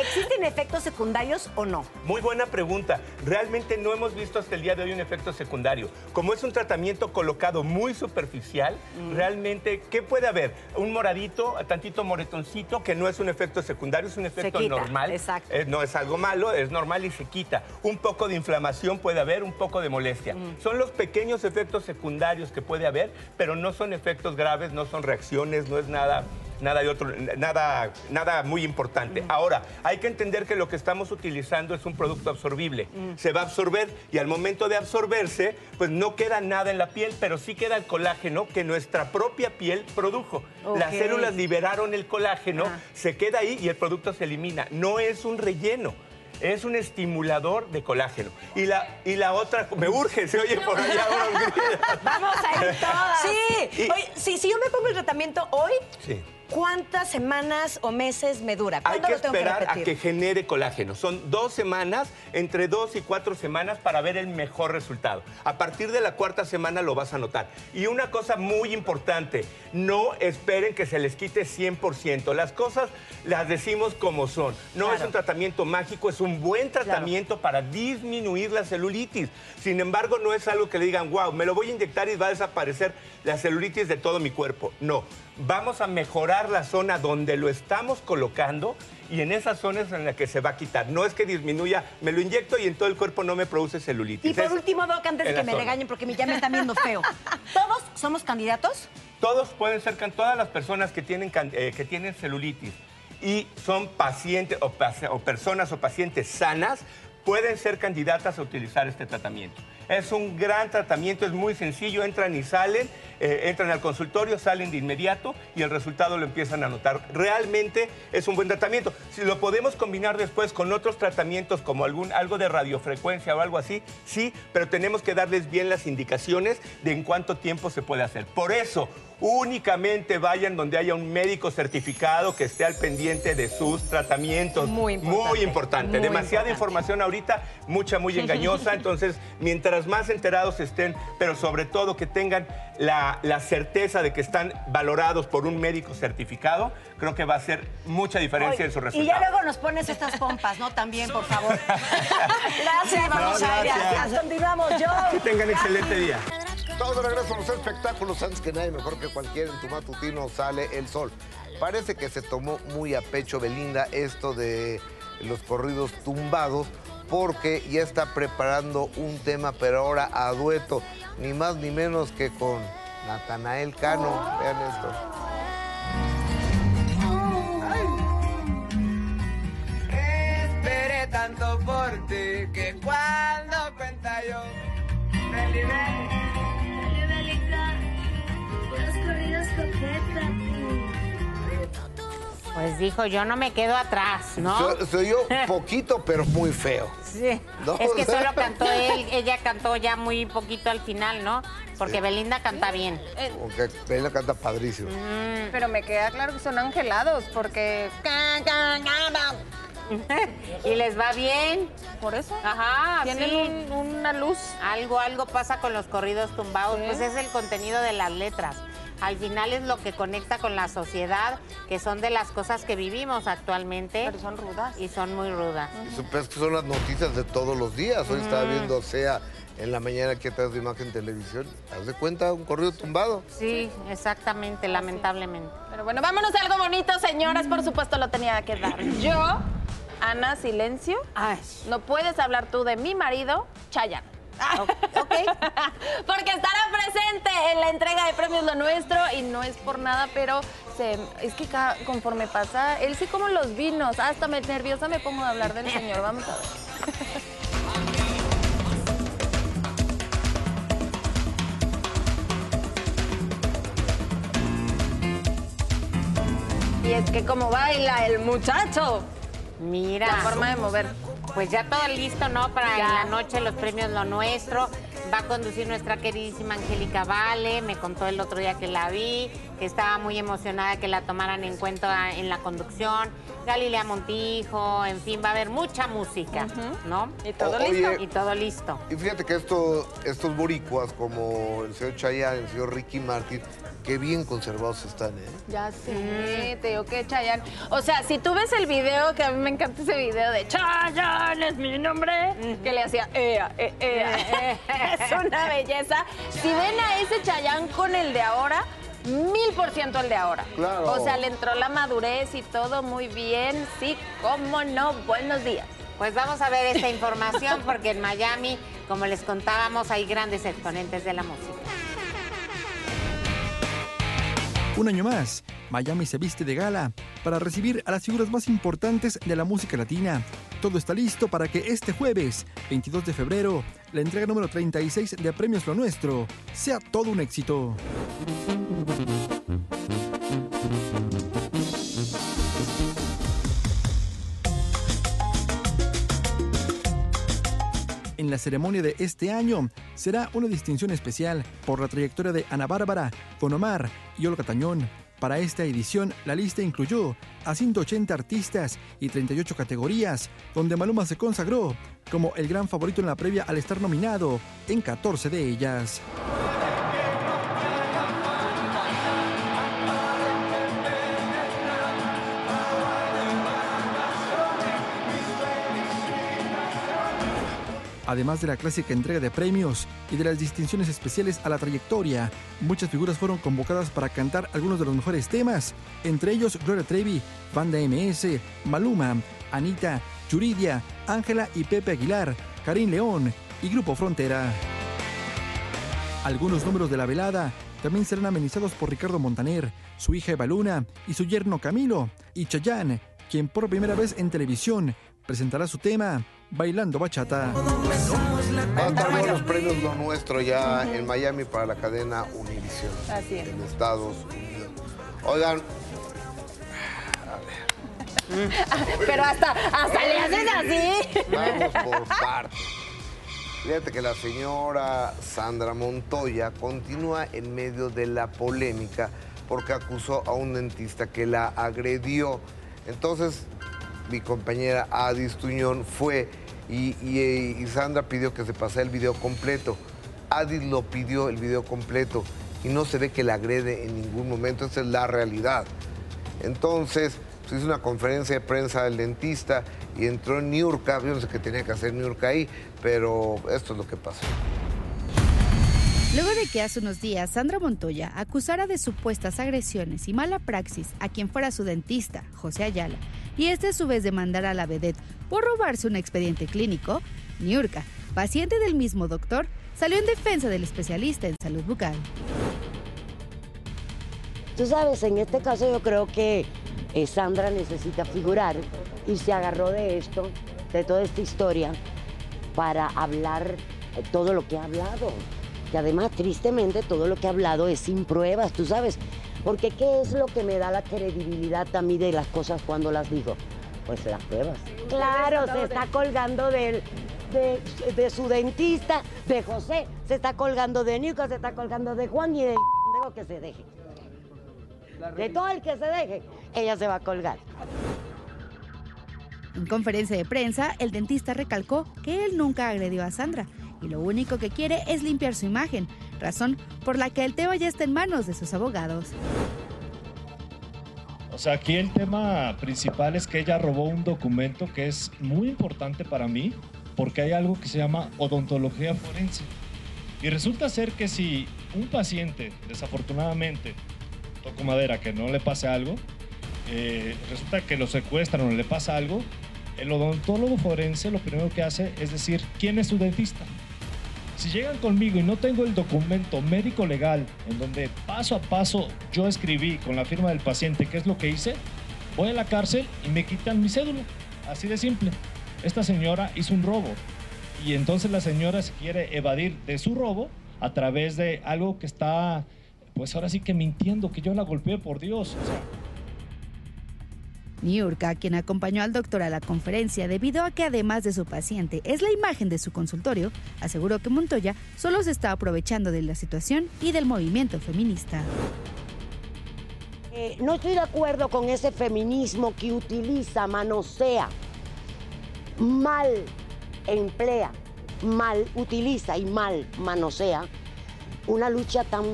¿Existen efectos secundarios o no? Muy buena pregunta. Realmente no hemos visto hasta el día de hoy un efecto secundario. Como es un tratamiento colocado muy superficial, realmente, ¿qué puede haber? Un moradito, tantito moretoncito, que no es un efecto secundario, es un efecto quita, normal. exacto. Eh, no es algo malo, es normal y se quita. Un poco de inflamación puede haber, un poco de molestia. Son los pequeños efectos secundarios que puede haber, pero no son efectos graves, no son reacciones, no es nada nada de otro, nada, nada muy importante. Ahora, hay que entender que lo que estamos utilizando es un producto absorbible. Se va a absorber y al momento de absorberse, pues no queda nada en la piel, pero sí queda el colágeno que nuestra propia piel produjo. Las células liberaron el colágeno, se queda ahí y el producto se elimina. No es un relleno. Es un estimulador de colágeno. Y la, y la otra, me urge, se oye por allá una. Vamos a ir todas. Sí. Oye, si, si yo me pongo el tratamiento hoy, Sí. ¿Cuántas semanas o meses me dura? Hay ¿Cuándo que esperar que a que genere colágeno. Son dos semanas, entre dos y cuatro semanas para ver el mejor resultado. A partir de la cuarta semana lo vas a notar. Y una cosa muy importante, no esperen que se les quite 100%. Las cosas las decimos como son. No es un tratamiento mágico, es un buen tratamiento para disminuir la celulitis. Sin embargo, no es algo que le digan, wow, me lo voy a inyectar y va a desaparecer la celulitis de todo mi cuerpo. No, vamos a mejorar la zona donde lo estamos colocando y en esas zonas en las que se va a quitar. No es que disminuya, me lo inyecto y en todo el cuerpo no me produce celulitis. Y por Es último, Doc, antes de que me zona. regañen porque ya me están viendo feo. ¿Todos somos candidatos? Todos pueden ser, todas las personas que tienen, eh, que tienen celulitis y son pacientes o, paci- o personas o pacientes sanas, pueden ser candidatas a utilizar este tratamiento. Es un gran tratamiento, es muy sencillo, entran y salen, eh, entran al consultorio, salen de inmediato y el resultado lo empiezan a notar. Realmente es un buen tratamiento. Si lo podemos combinar después con otros tratamientos como algún, algo de radiofrecuencia o algo así, sí, pero tenemos que darles bien las indicaciones de en cuánto tiempo se puede hacer. Por eso, únicamente vayan donde haya un médico certificado que esté al pendiente de sus tratamientos. Muy importante. Muy importante. Muy Demasiada importante. información ahorita, mucha, muy engañosa. Entonces, mientras más enterados estén, pero sobre todo que tengan la, la certeza de que están valorados por un médico certificado, creo que va a hacer mucha diferencia en su Y ya resultado. luego nos pones estas pompas, ¿no? También, por favor. gracias, vamos No, a ir. gracias. Continuamos, yo. Que tengan excelente día. Todos de regreso a los espectáculos. Antes que nadie, mejor que cualquiera, en tu matutino sale el sol. Parece que se tomó muy a pecho Belinda esto de los corridos tumbados porque ya está preparando un tema, pero ahora a dueto, ni más ni menos que con Natanael Cano. Vean esto. Tanto por ti que cuando cuenta yo Beli, Beli. Pues dijo, yo no me quedo atrás, ¿no? Se oyó poquito, pero muy feo. Sí. No, es que solo cantó él, ella cantó ya muy poquito al final, ¿no? Porque Belinda canta bien. Aunque Belinda canta padrísimo. Pero me queda claro que son angelados porque... y les va bien. Por eso. Ajá, Tienen sí. un- una luz. Algo, algo pasa con los corridos tumbados, Sí. pues es el contenido de las letras. Al final es lo que conecta con la sociedad, que son de las cosas que vivimos actualmente. Pero son rudas. Y son muy rudas. Y supes que son las noticias de todos los días. Hoy estaba viendo SEA en la mañana aquí atrás de Imagen Televisión. Haz de cuenta, un corrido tumbado. Sí, exactamente, lamentablemente. Pero bueno, vámonos a algo bonito, señoras. Por supuesto lo tenía que dar. Yo, Ana Silencio, no puedes hablar tú de mi marido, Chayanne. Porque estará presente en la entrega de premios Lo Nuestro y no es por nada, pero se- es que ca- conforme pasa, él sí como los vinos, hasta me nerviosa me pongo a hablar del señor. Vamos a ver. Y es que como baila el muchacho. Mira. La forma de mover. Pues ya todo listo, ¿no? Para Ya. en la noche los premios Lo Nuestro. Va a conducir nuestra queridísima Angélica Vale. Me contó el otro día que la vi, que estaba muy emocionada que la tomaran en cuenta en la conducción. Galilea Montijo, en fin, va a haber mucha música, ¿no? Y todo O- listo. oye, Y todo listo. Y fíjate que esto, estos boricuas, como el señor Chayanne, el señor Ricky Martin, qué bien conservados están, ¿eh? Ya sé, te digo que Chayanne. O sea, si tú ves el video, que a mí me encanta ese video de Chayanne es mi nombre, que le hacía ea, eh, ea. es una belleza. Si ven a ese Chayanne con el de ahora, mil por ciento el de ahora. Claro. O sea, le entró la madurez y todo muy bien. Sí, cómo no. Buenos días. Pues vamos a ver esta información porque en Miami, como les contábamos, hay grandes exponentes de la música. Un año más, Miami se viste de gala para recibir a las figuras más importantes de la música latina. Todo está listo para que este jueves, 22 de febrero, la entrega número 36 de Premios Lo Nuestro sea todo un éxito. En la ceremonia de este año será una distinción especial por la trayectoria de Ana Bárbara, Don Omar y Olga Tañón. Para esta edición, la lista incluyó a 180 artistas y 38 categorías, donde Maluma se consagró como el gran favorito en la previa al estar nominado en 14 de ellas. Además de la clásica entrega de premios y de las distinciones especiales a la trayectoria, muchas figuras fueron convocadas para cantar algunos de los mejores temas, entre ellos Gloria Trevi, Banda MS, Maluma, Anita, Yuridia, Ángela y Pepe Aguilar, Karim León y Grupo Frontera. Algunos números de la velada también serán amenizados por Ricardo Montaner, su hija Eva Luna y su yerno Camilo, y Chayanne, quien por primera vez en televisión presentará su tema Bailando Bachata. Van los premios Lo Nuestro ya en Miami para la cadena Univision. Así es. En Estados Unidos. Oigan, Pero hasta, hasta le haces así. Vamos por partes. Fíjate que la señora Sandra Montoya continúa en medio de la polémica porque acusó a un dentista que la agredió. Entonces, mi compañera Adis Tuñón fue y, y- Sandra pidió que se pasara el video completo. Adis lo pidió el video completo y no se ve que la agrede en ningún momento. Esa es la realidad. Entonces, se hizo una conferencia de prensa del dentista y entró en Niurka. Yo no sé tenía que hacer Niurka ahí, pero esto es lo que pasó. Luego de que hace unos días Sandra Montoya acusara de supuestas agresiones y mala praxis a quien fuera su dentista, José Ayala, y este a su vez demandara a la vedette por robarse un expediente clínico, Niurka, paciente del mismo doctor, salió en defensa del especialista en salud bucal. Tú sabes, en este caso yo creo que eh, Sandra necesita figurar y se agarró de esto, de toda esta historia, para hablar eh, todo lo que ha hablado. que además tristemente todo lo que ha hablado es sin pruebas, tú sabes. Porque ¿qué es lo que me da la credibilidad a mí de las cosas cuando las digo? Pues las pruebas. Claro, se está colgando del, de, de su dentista, de José, se está colgando de Nico, se está colgando de Juan y del pendejo que se deje. De todo el que se deje, ella se va a colgar. En conferencia de prensa, el dentista recalcó que él nunca agredió a Sandra y lo único que quiere es limpiar su imagen, razón por la que el tema ya está en manos de sus abogados. O sea, aquí el tema principal es que ella robó un documento que es muy importante para mí porque hay algo que se llama odontología forense. Y resulta ser que si un paciente, desafortunadamente, toco madera, que no le pase algo, eh, resulta que lo secuestran o le pasa algo, el odontólogo forense lo primero que hace es decir, ¿quién es su dentista? Si llegan conmigo y no tengo el documento médico legal en donde paso a paso yo escribí con la firma del paciente qué es lo que hice, voy a la cárcel y me quitan mi cédula. Así de simple. Esta señora hizo un robo y entonces la señora se quiere evadir de su robo a través de algo que está, pues ahora sí que mintiendo, que yo la golpeé por Dios. O sea, Niurka, quien acompañó al doctor a la conferencia debido a que además de su paciente es la imagen de su consultorio, aseguró que Montoya solo se está aprovechando de la situación y del movimiento feminista. Eh, no estoy de acuerdo con ese feminismo que utiliza, manosea, mal emplea, mal utiliza y mal manosea una lucha tan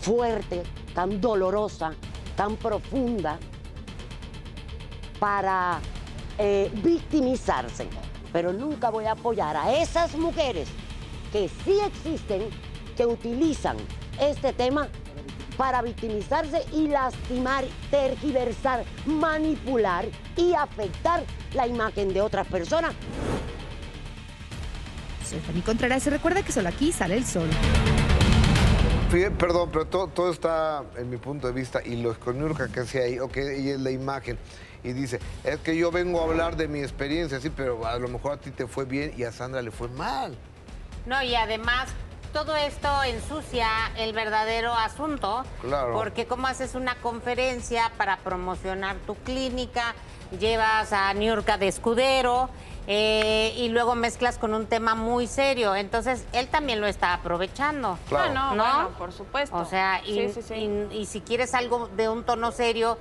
fuerte, tan dolorosa, tan profunda para eh, victimizarse. Pero nunca voy a apoyar a esas mujeres que sí existen, que utilizan este tema para victimizarse y lastimar, tergiversar, manipular y afectar la imagen de otras personas. Soy Fanny Contreras y recuerda que solo aquí sale el sol. Fíjate, perdón, pero todo, todo está en mi punto de vista y lo con Nurka que hacía ahí, ok, y es la imagen. Y dice, es que yo vengo a hablar de mi experiencia, sí, pero a lo mejor a ti te fue bien y a Sandra le fue mal. No, y además todo esto ensucia el verdadero asunto. Claro. Porque cómo haces una conferencia para promocionar tu clínica, llevas a Niurka de escudero eh, y luego mezclas con un tema muy serio. Entonces, él también lo está aprovechando. Claro. Ah, no, bueno, por supuesto. O sea, y, Sí, sí, sí. y- y si quieres algo de un tono serio,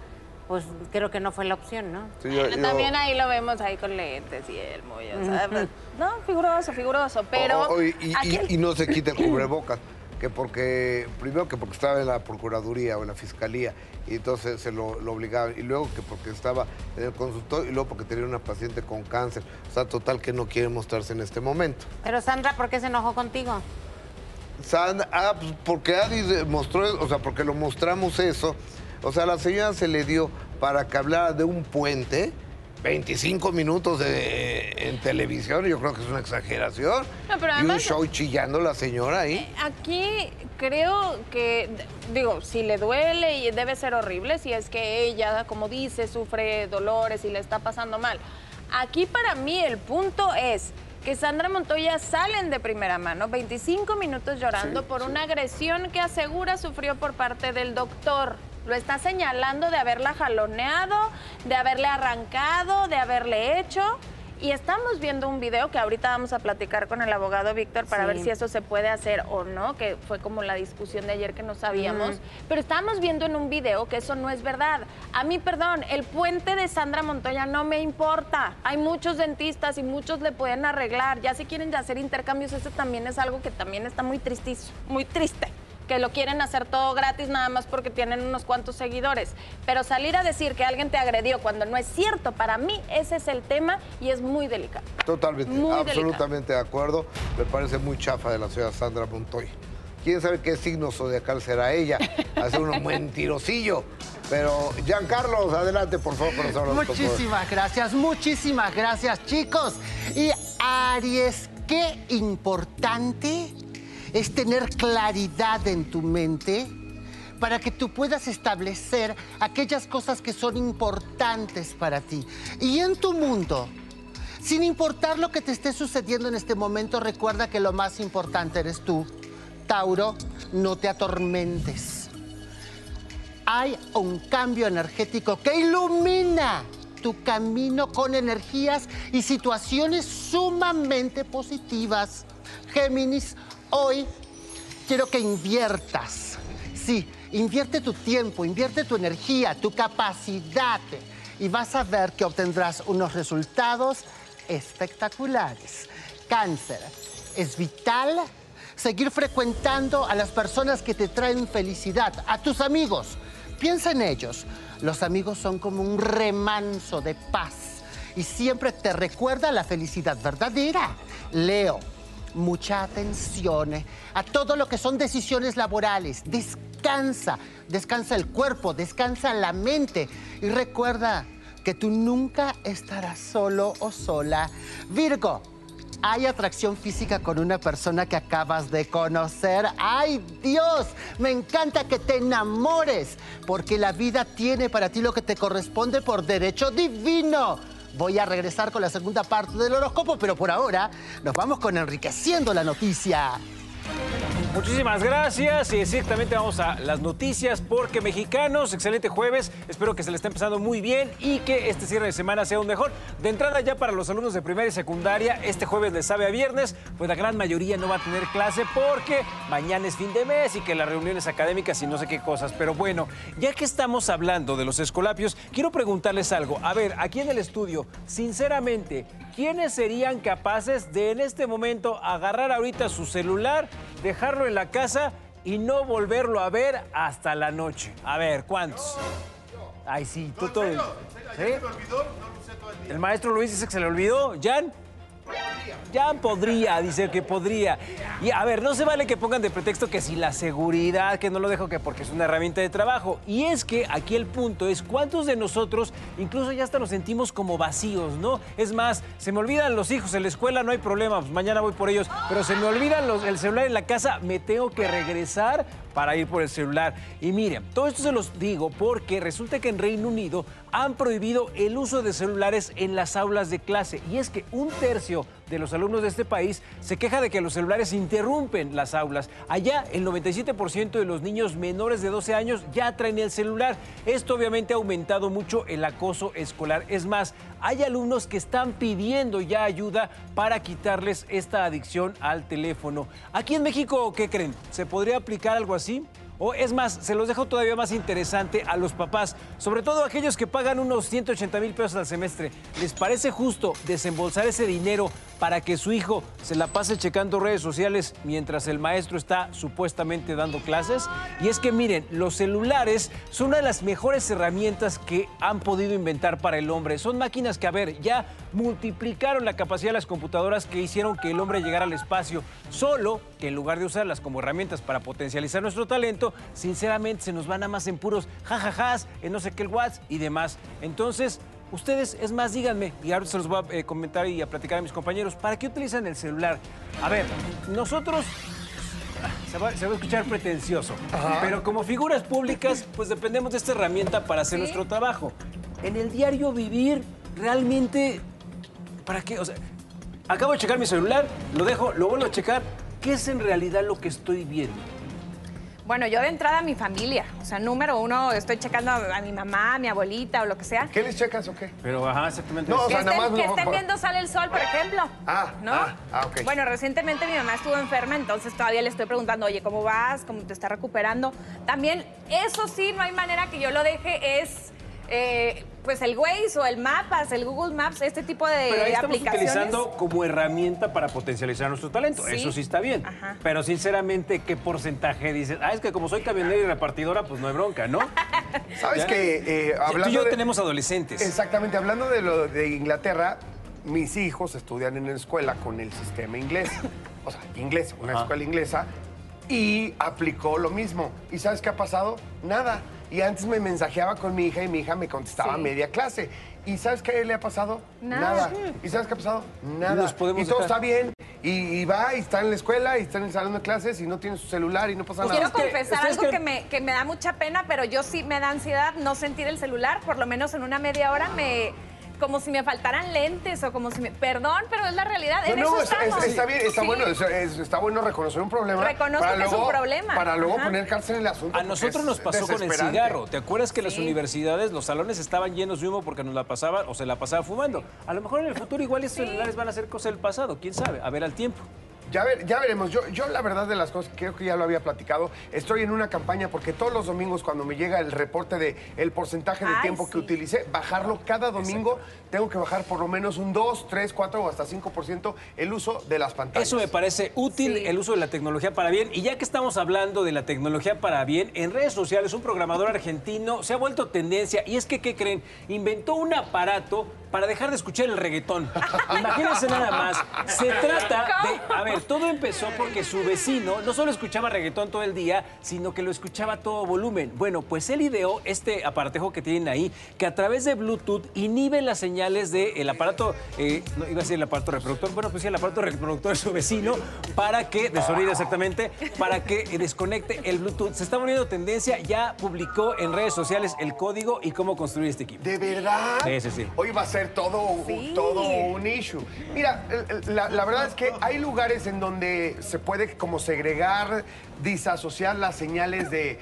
pues creo que no fue la opción, ¿no? Sí, yo- Pero yo- También ahí lo vemos ahí con lentes y el muy, o sea, pues, no, figuroso, figuroso, pero y, y- aquí y no se quite cubrebocas, que porque, primero que porque estaba en la Procuraduría o en la Fiscalía, y entonces se lo, lo obligaban, y luego que porque estaba en el consultorio, y luego porque tenía una paciente con cáncer. O sea, total que no quiere mostrarse en este momento. Pero Sandra, ¿por qué se enojó contigo? Sandra, ah, pues porque Adi mostró, o sea, porque lo mostramos eso. O sea, la señora se le dio para que hablara de un puente, 25 minutos de- en televisión, yo creo que es una exageración. No, pero y un show chillando la señora ahí. Aquí creo que, digo, si le duele y debe ser horrible, si es que ella, como dice, sufre dolores y le está pasando mal. Aquí para mí el punto es que Sandra Montoya salen de primera mano, 25 minutos llorando por una agresión que asegura sufrió por parte del doctor. Lo está señalando de haberla jaloneado, de haberle arrancado, de haberle hecho. Y estamos viendo un video que ahorita vamos a platicar con el abogado Víctor para Sí. ver si eso se puede hacer o no, que fue como la discusión de ayer que no sabíamos. Pero estamos viendo en un video que eso no es verdad. A mí, perdón, el puente de Sandra Montoya no me importa. Hay muchos dentistas y muchos le pueden arreglar. Ya si quieren hacer intercambios, eso también es algo que también está muy muy triste. Que lo quieren hacer todo gratis nada más porque tienen unos cuantos seguidores. Pero salir a decir que alguien te agredió cuando no es cierto, para mí ese es el tema y es muy delicado. Totalmente, Muy absolutamente de acuerdo. Me parece muy chafa de la señora Sandra Montoya. ¿Quién sabe qué signo zodiacal será ella? Hace un mentirosillo. Pero, Giancarlos, adelante, por favor, con los horóscopos. Muchísimas gracias, muchísimas gracias, chicos. Y Aries, qué importante es tener claridad en tu mente para que tú puedas establecer aquellas cosas que son importantes para ti. Y en tu mundo, sin importar lo que te esté sucediendo en este momento, recuerda que lo más importante eres tú. Tauro, no te atormentes. Hay un cambio energético que ilumina tu camino con energías y situaciones sumamente positivas. Géminis, hoy quiero que inviertas. Sí, invierte tu tiempo, invierte tu energía, tu capacidad y vas a ver que obtendrás unos resultados espectaculares. Cáncer, es vital seguir frecuentando a las personas que te traen felicidad, a tus amigos. Piensa en ellos. Los amigos son como un remanso de paz y siempre te recuerda la felicidad verdadera. Leo, mucha atención eh, a todo lo que son decisiones laborales. Descansa, descansa el cuerpo, descansa la mente y recuerda que tú nunca estarás solo o sola. Virgo, hay atracción física con una persona que acabas de conocer. ¡Ay, Dios! Me encanta que te enamores, porque la vida tiene para ti lo que te corresponde por derecho divino. Voy a regresar con la segunda parte del horóscopo, pero por ahora nos vamos con enriqueciendo la noticia. Muchísimas gracias y exactamente vamos a las noticias porque mexicanos, excelente jueves, espero que se le esté empezando muy bien y que este cierre de semana sea un mejor. De entrada ya para los alumnos de primaria y secundaria, este jueves les sabe a viernes, pues la gran mayoría no va a tener clase porque mañana es fin de mes y que las reuniones académicas y no sé qué cosas. Pero bueno, ya que estamos hablando de los escolapios, quiero preguntarles algo. A ver, aquí en el estudio, sinceramente, ¿quiénes serían capaces de en este momento agarrar ahorita su celular, dejarlo en la casa y no volverlo a ver hasta la noche? A ver, ¿cuántos? Ay, sí, tú todo. ¿Sí? El maestro Luis dice que se le olvidó. ¿Jan? Jan podría, dice que podría. Y a ver, no se vale que pongan de pretexto que si la seguridad, que no lo dejo que porque es una herramienta de trabajo. Y es que aquí el punto es cuántos de nosotros incluso ya hasta nos sentimos como vacíos, ¿no? Es más, se me olvidan los hijos en la escuela, no hay problema, pues mañana voy por ellos, pero se me olvidan los- el celular en la casa, me tengo que regresar para ir por el celular. Y miren, todo esto se los digo porque resulta que en Reino Unido han prohibido el uso de celulares en las aulas de clase. Y es que un tercio de los alumnos de este país se queja de que los celulares interrumpen las aulas. Allá el 97% de los niños menores de 12 años ya traen el celular. Esto obviamente ha aumentado mucho el acoso escolar. Es más, hay alumnos que están pidiendo ya ayuda para quitarles esta adicción al teléfono. Aquí en México, ¿qué creen? ¿Se podría aplicar algo así? O es más, se los dejo todavía más interesante a los papás, sobre todo aquellos que pagan unos 180 mil pesos al semestre. ¿Les parece justo desembolsar ese dinero para que su hijo se la pase checando redes sociales mientras el maestro está supuestamente dando clases? Y es que miren, los celulares son una de las mejores herramientas que han podido inventar para el hombre. Son máquinas que, a ver, ya multiplicaron la capacidad de las computadoras que hicieron que el hombre llegara al espacio. Solo que en lugar de usarlas como herramientas para potencializar nuestro talento, sinceramente se nos van a más en puros jajajas, en no sé qué el WhatsApp y demás. Entonces, ustedes, es más, díganme, y ahora se los voy a eh, comentar y a platicar a mis compañeros, ¿para qué utilizan el celular? A ver, nosotros se va, se va a escuchar pretencioso, pero como figuras públicas, pues dependemos de esta herramienta para hacer nuestro trabajo. En el diario vivir, realmente, ¿para qué? O sea, acabo de checar mi celular, lo dejo, lo vuelvo a checar. ¿Qué es en realidad lo que estoy viendo? Bueno, yo de entrada a mi familia. O sea, número uno, estoy checando a, a mi mamá, a mi abuelita o lo que sea. ¿Qué les checas o qué? Pero, ajá, exactamente. No, o que sea, nada estén, más que estén viendo Sale el Sol, por ejemplo. Ah, ¿no? ah, ah, ok. Bueno, recientemente mi mamá estuvo enferma, entonces todavía le estoy preguntando, oye, ¿cómo vas? ¿Cómo te está recuperando? También, eso sí, no hay manera que yo lo deje, es eh, pues el Waze o el Mapas, el Google Maps, este tipo de Pero ahí estamos aplicaciones. utilizando como herramienta para potencializar nuestro talento. Sí. Eso sí está bien. Pero sinceramente, ¿qué porcentaje dices? Ah, es que como soy camionera y repartidora, pues no hay bronca, ¿no? ¿Sabes ¿Ya? que eh, hablando Tú y yo de- tenemos adolescentes. Exactamente, hablando de lo de Inglaterra, mis hijos estudian en la escuela con el sistema inglés. O sea, inglés, una Ajá. escuela inglesa. Y aplicó lo mismo. ¿Y sabes qué ha pasado? Nada. Y antes me mensajeaba con mi hija y mi hija me contestaba a Sí. media clase. ¿Y sabes qué le ha pasado? Nada. ¿Y sabes qué ha pasado? Nada. Nos podemos y todo dejar. está bien. Y, y va y está en la escuela y está en el salón de clases y no tiene su celular y no pasa nada. Quiero confesar algo creen- que me, que me da mucha pena, pero yo sí me da ansiedad no sentir el celular, por lo menos en una media hora me, como si me faltaran lentes o como si me... Perdón, pero es la realidad. No, en no, eso es- es- está bien, está Sí. bueno, es- es- está bueno reconocer un problema. Reconozco que es un problema. Para luego Ajá. poner cárcel en el asunto. A nosotros nos pasó con el cigarro. ¿Te acuerdas que en las Sí. universidades los salones estaban llenos de humo porque nos la pasaban o se la pasaba fumando? A lo mejor en el futuro igual estos celulares van a ser cosas del pasado, quién sabe, a ver al tiempo. Ya, ver- ya veremos. Yo, yo la verdad de las cosas, creo que ya lo había platicado, estoy en una campaña porque todos los domingos cuando me llega el reporte de el porcentaje de Ay, tiempo que utilicé, bajarlo cada domingo, tengo que bajar por lo menos un 2, 3, 4 o hasta 5% el uso de las pantallas. Eso me parece útil, el uso de la tecnología para bien. Y ya que estamos hablando de la tecnología para bien, en redes sociales un programador argentino se ha vuelto tendencia. Y es que, ¿qué creen? Inventó un aparato para dejar de escuchar el reggaetón. Imagínense nada más. Se trata de... A ver, todo empezó porque su vecino no solo escuchaba reggaetón todo el día, sino que lo escuchaba a todo volumen. Bueno, pues él ideó este aparatejo que tienen ahí, que a través de Bluetooth inhibe las señales del aparato, eh, no iba a decir el aparato reproductor, bueno, pues sí, el aparato reproductor de su vecino, para que, de sonido exactamente, para que eh, desconecte el Bluetooth. Se está volviendo tendencia, ya publicó en redes sociales el código y cómo construir este equipo. ¿De verdad? Sí, sí, sí. Hoy va a ser todo, un- todo un issue. Mira, la verdad es que hay lugares en donde se puede como segregar, disasociar las señales de...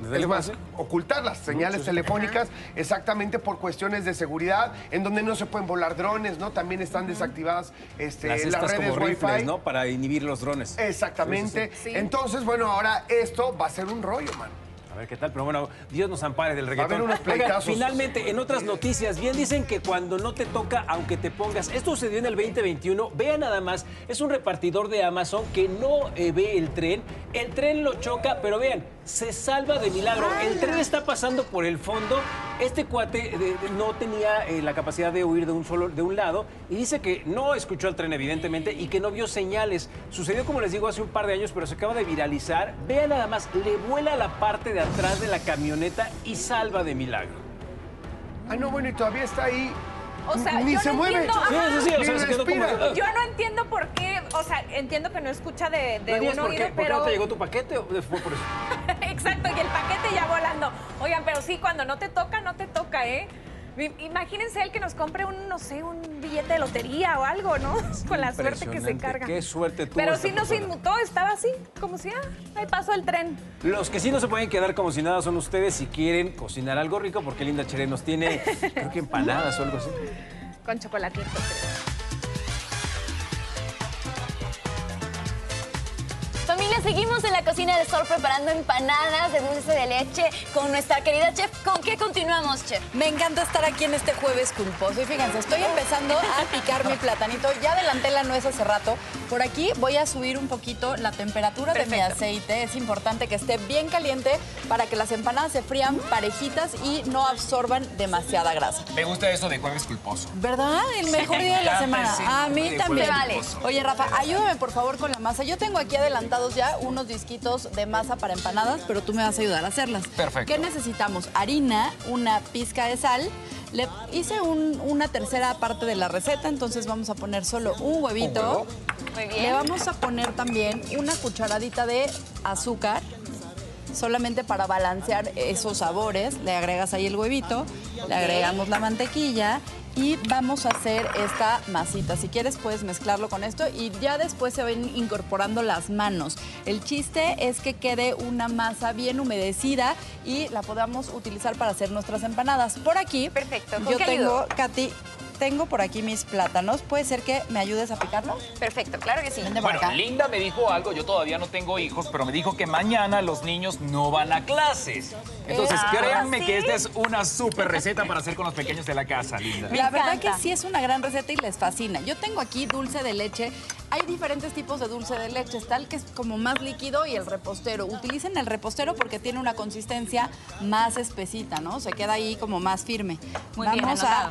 ¿De Es más, ocultar las señales telefónicas exactamente por cuestiones de seguridad, en donde no se pueden volar drones, ¿no? También están desactivadas este, Las las, redes como rifles, Wi-Fi. ¿no? Para inhibir los drones. Exactamente. Sí, sí, sí. Entonces, bueno, ahora esto va a ser un rollo, man. A ver qué tal, pero bueno, Dios nos ampare del reggaetón. haber unos Oigan, pleitazos. finalmente, en otras noticias, bien dicen que cuando no te toca, aunque te pongas. Esto sucedió en el 2021. Vean nada más, es un repartidor de Amazon que no eh, ve el tren. El tren lo choca, pero vean, se salva de milagro. El tren está pasando por el fondo. Este cuate eh, de- no tenía eh, la capacidad de huir de un solo de un lado y dice que no escuchó al tren evidentemente y que no vio señales. Sucedió como les digo hace un par de años, pero se acaba de viralizar. Vean nada más, le vuela la parte de atrás de la camioneta y salva de milagro. Ah, no, bueno, y todavía está ahí. O sea, Ni yo se no mueve. entiendo. Sí, sí, sí, o sea, Ni se quedó como- respira. Yo no entiendo por qué, o sea, entiendo que no escucha de, de ¿No un por oído, qué? ¿Por qué pero... no te llegó tu paquete o fue por eso? Exacto, y el paquete ya volando. Oigan, pero sí, cuando no te toca, no te toca, ¿eh? Imagínense él que nos compre un, no sé, un billete de lotería o algo, ¿no? Con la suerte que se carga. Qué suerte tuvo Pero sí no se persona. inmutó, estaba así, como si, ah, ahí pasó el tren. Los que sí no se pueden quedar como si nada son ustedes si quieren cocinar algo rico, porque Linda Chere nos tiene, creo que empanadas o algo así. Con chocolatito, creo. Seguimos en la cocina de Sol preparando empanadas de dulce de leche con nuestra querida chef. ¿Con qué continuamos, chef? Me encanta estar aquí en este jueves culposo. Y fíjense, estoy empezando a picar mi platanito. Ya adelanté la nuez hace rato. Por aquí voy a subir un poquito la temperatura de mi aceite. Es importante que esté bien caliente para que las empanadas se frían parejitas y no absorban demasiada grasa. Me gusta eso de jueves culposo. ¿Verdad? El mejor día de la semana. encanta A mí también. Oye, Rafa, ayúdame por favor con la masa. Yo tengo aquí adelantados ya unos disquitos de masa para empanadas, pero tú me vas a ayudar a hacerlas. Perfecto. ¿Qué necesitamos? Harina, una pizca de sal. Le hice un- una tercera parte de la receta, entonces vamos a poner solo un huevito. Muy bien. Le vamos a poner también una cucharadita de azúcar solamente para balancear esos sabores. Le agregas ahí el huevito, le agregamos la mantequilla y vamos a hacer esta masita. Si quieres puedes mezclarlo con esto y ya después se van incorporando las manos. El chiste es que quede una masa bien humedecida y la podamos utilizar para hacer nuestras empanadas. Por aquí, Perfecto. ¿Con yo tengo? Katy, tengo por aquí mis plátanos. ¿Puede ser que me ayudes a picarlos? Perfecto, claro que sí. Bueno, acá. Linda me dijo algo, yo todavía no tengo hijos, pero me dijo que mañana los niños no van a clases. Entonces, Ah, créanme ¿sí? que esta es una súper receta para hacer con los pequeños de la casa, Linda. La verdad que sí es una gran receta y les fascina. Yo tengo aquí dulce de leche. Hay diferentes tipos de dulce de leche. Está el que es como más líquido y el repostero. Utilicen el repostero porque tiene una consistencia más espesita, ¿no? Se queda ahí como más firme. Muy bien, Vamos a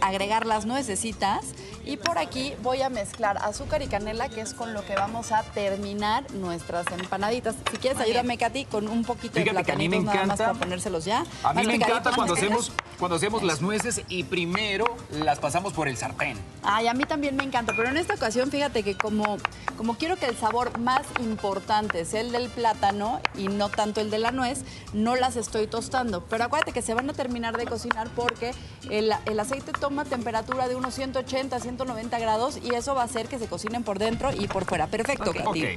agregar las nuecesitas y por aquí voy a mezclar azúcar y canela, que es con lo que vamos a terminar nuestras empanaditas. Si quieres, Muy bien. ayúdame, Katy, con un poquito de Fíjate que a mí me platanitos nada más encanta- para ponérselos ya. A mí me encanta cuando hacemos, cuando hacemos las nueces y primero las pasamos por el sartén. Ay, a mí también me encanta, pero en esta ocasión fíjate que porque como, como quiero que el sabor más importante sea el del plátano y no tanto el de la nuez, no las estoy tostando. Pero acuérdate que se van a terminar de cocinar porque el, el aceite toma temperatura de unos 180, 190 grados y eso va a hacer que se cocinen por dentro y por fuera. Perfecto, Ok. Katy. Ok.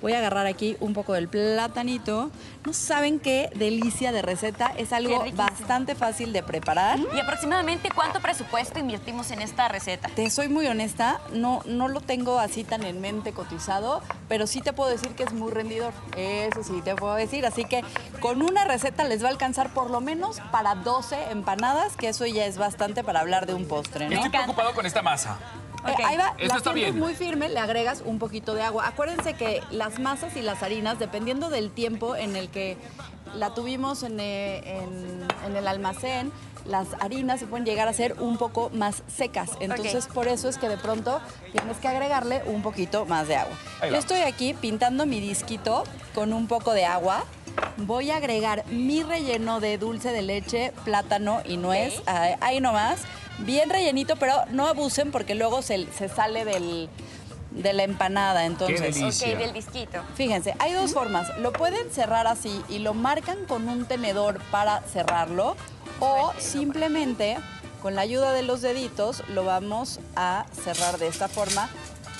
Voy a agarrar aquí un poco del platanito. No saben qué delicia de receta. Es algo bastante fácil de preparar. ¿Y aproximadamente cuánto presupuesto invertimos en esta receta? Te soy muy honesta, no, no lo tengo así tan en mente cotizado, pero sí te puedo decir que es muy rendidor. Eso sí te puedo decir. Así que con una receta les va a alcanzar por lo menos para 12 empanadas, que eso ya es bastante para hablar de un postre, ¿no? Estoy preocupado con esta masa. Eh, ahí va, Esto la está bien. muy firme, le agregas un poquito de agua. Acuérdense que las masas y las harinas, dependiendo del tiempo en el que la tuvimos en, eh, en- en el almacén, las harinas se pueden llegar a ser un poco más secas. Entonces, por eso es que de pronto tienes que agregarle un poquito más de agua. Yo estoy aquí pintando mi disquito con un poco de agua. Voy a agregar mi relleno de dulce de leche, plátano y nuez. Ahí- Ahí nomás. Bien rellenito, pero no abusen porque luego se, se sale del, de la empanada. Entonces, Ok, del disquito. Fíjense, hay dos formas. Lo pueden cerrar así y lo marcan con un tenedor para cerrarlo o simplemente con la ayuda de los deditos lo vamos a cerrar de esta forma,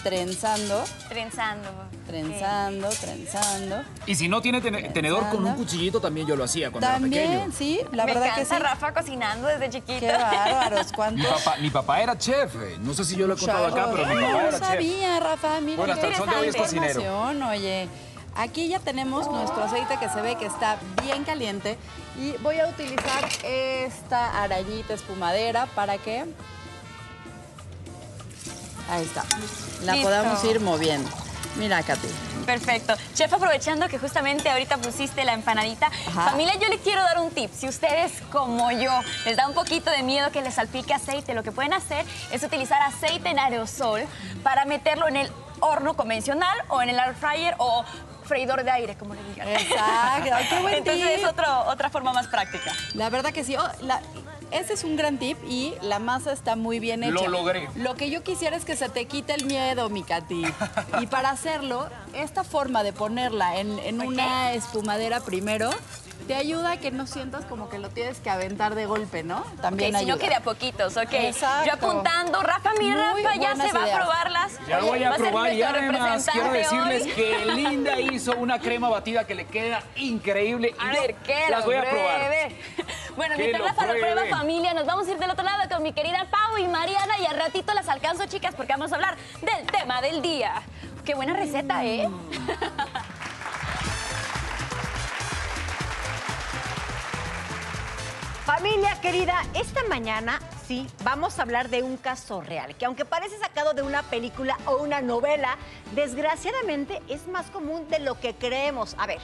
trenzando, Trenzando. trenzando, trenzando. Y si no tiene tene- tenedor con un cuchillito, también yo lo hacía cuando era También, pequeño. sí, la Me verdad que sí. Rafa cocinando desde chiquito. Qué bárbaros, Mi ¿cuántos? papá, mi papá era chef. eh. No sé si yo lo he contado acá, pero mi papá no era chef. sabía, Rafa, mira Bueno, hasta el sol de hoy es cocinero. Oye, aquí ya tenemos nuestro aceite que se ve que está bien caliente y voy a utilizar esta arañita espumadera para que ahí está, la Listo. podamos ir moviendo. Mira, Katy. Perfecto. Chef, aprovechando que justamente ahorita pusiste la empanadita, Ajá. familia, yo les quiero dar un tip. Si ustedes, como yo, les da un poquito de miedo que les salpique aceite, lo que pueden hacer es utilizar aceite en aerosol para meterlo en el horno convencional o en el air fryer o freidor de aire, como le digan. Exacto. Ay, qué buen Entonces tip. es otro- otra forma más práctica. La verdad que sí. Oh, la- ese es un gran tip y la masa está muy bien hecha. Lo logré. Lo que yo quisiera es que se te quite el miedo, mi Katy. Y para hacerlo, esta forma de ponerla en, en una espumadera primero te ayuda a que no sientas como que lo tienes que aventar de golpe, ¿no? También Ok, sino ayuda. que de a poquitos, ok. Exacto. Yo apuntando, Rafa, mi Muy Rafa ya se va a probarlas. Ya voy a va ser probar y además quiero representante decirles hoy. que Linda hizo una crema batida que le queda increíble. A y yo ver, ¿qué? las voy a probar. Bueno, mientras lo Rafa lo prueba, familia, nos vamos a ir del otro lado con mi querida Pau y Mariana y al ratito las alcanzo, chicas, porque vamos a hablar del tema del día. Qué buena receta, ¿eh? Familia querida, esta mañana sí vamos a hablar de un caso real, que aunque parece sacado de una película o una novela, desgraciadamente es más común de lo que creemos. A ver,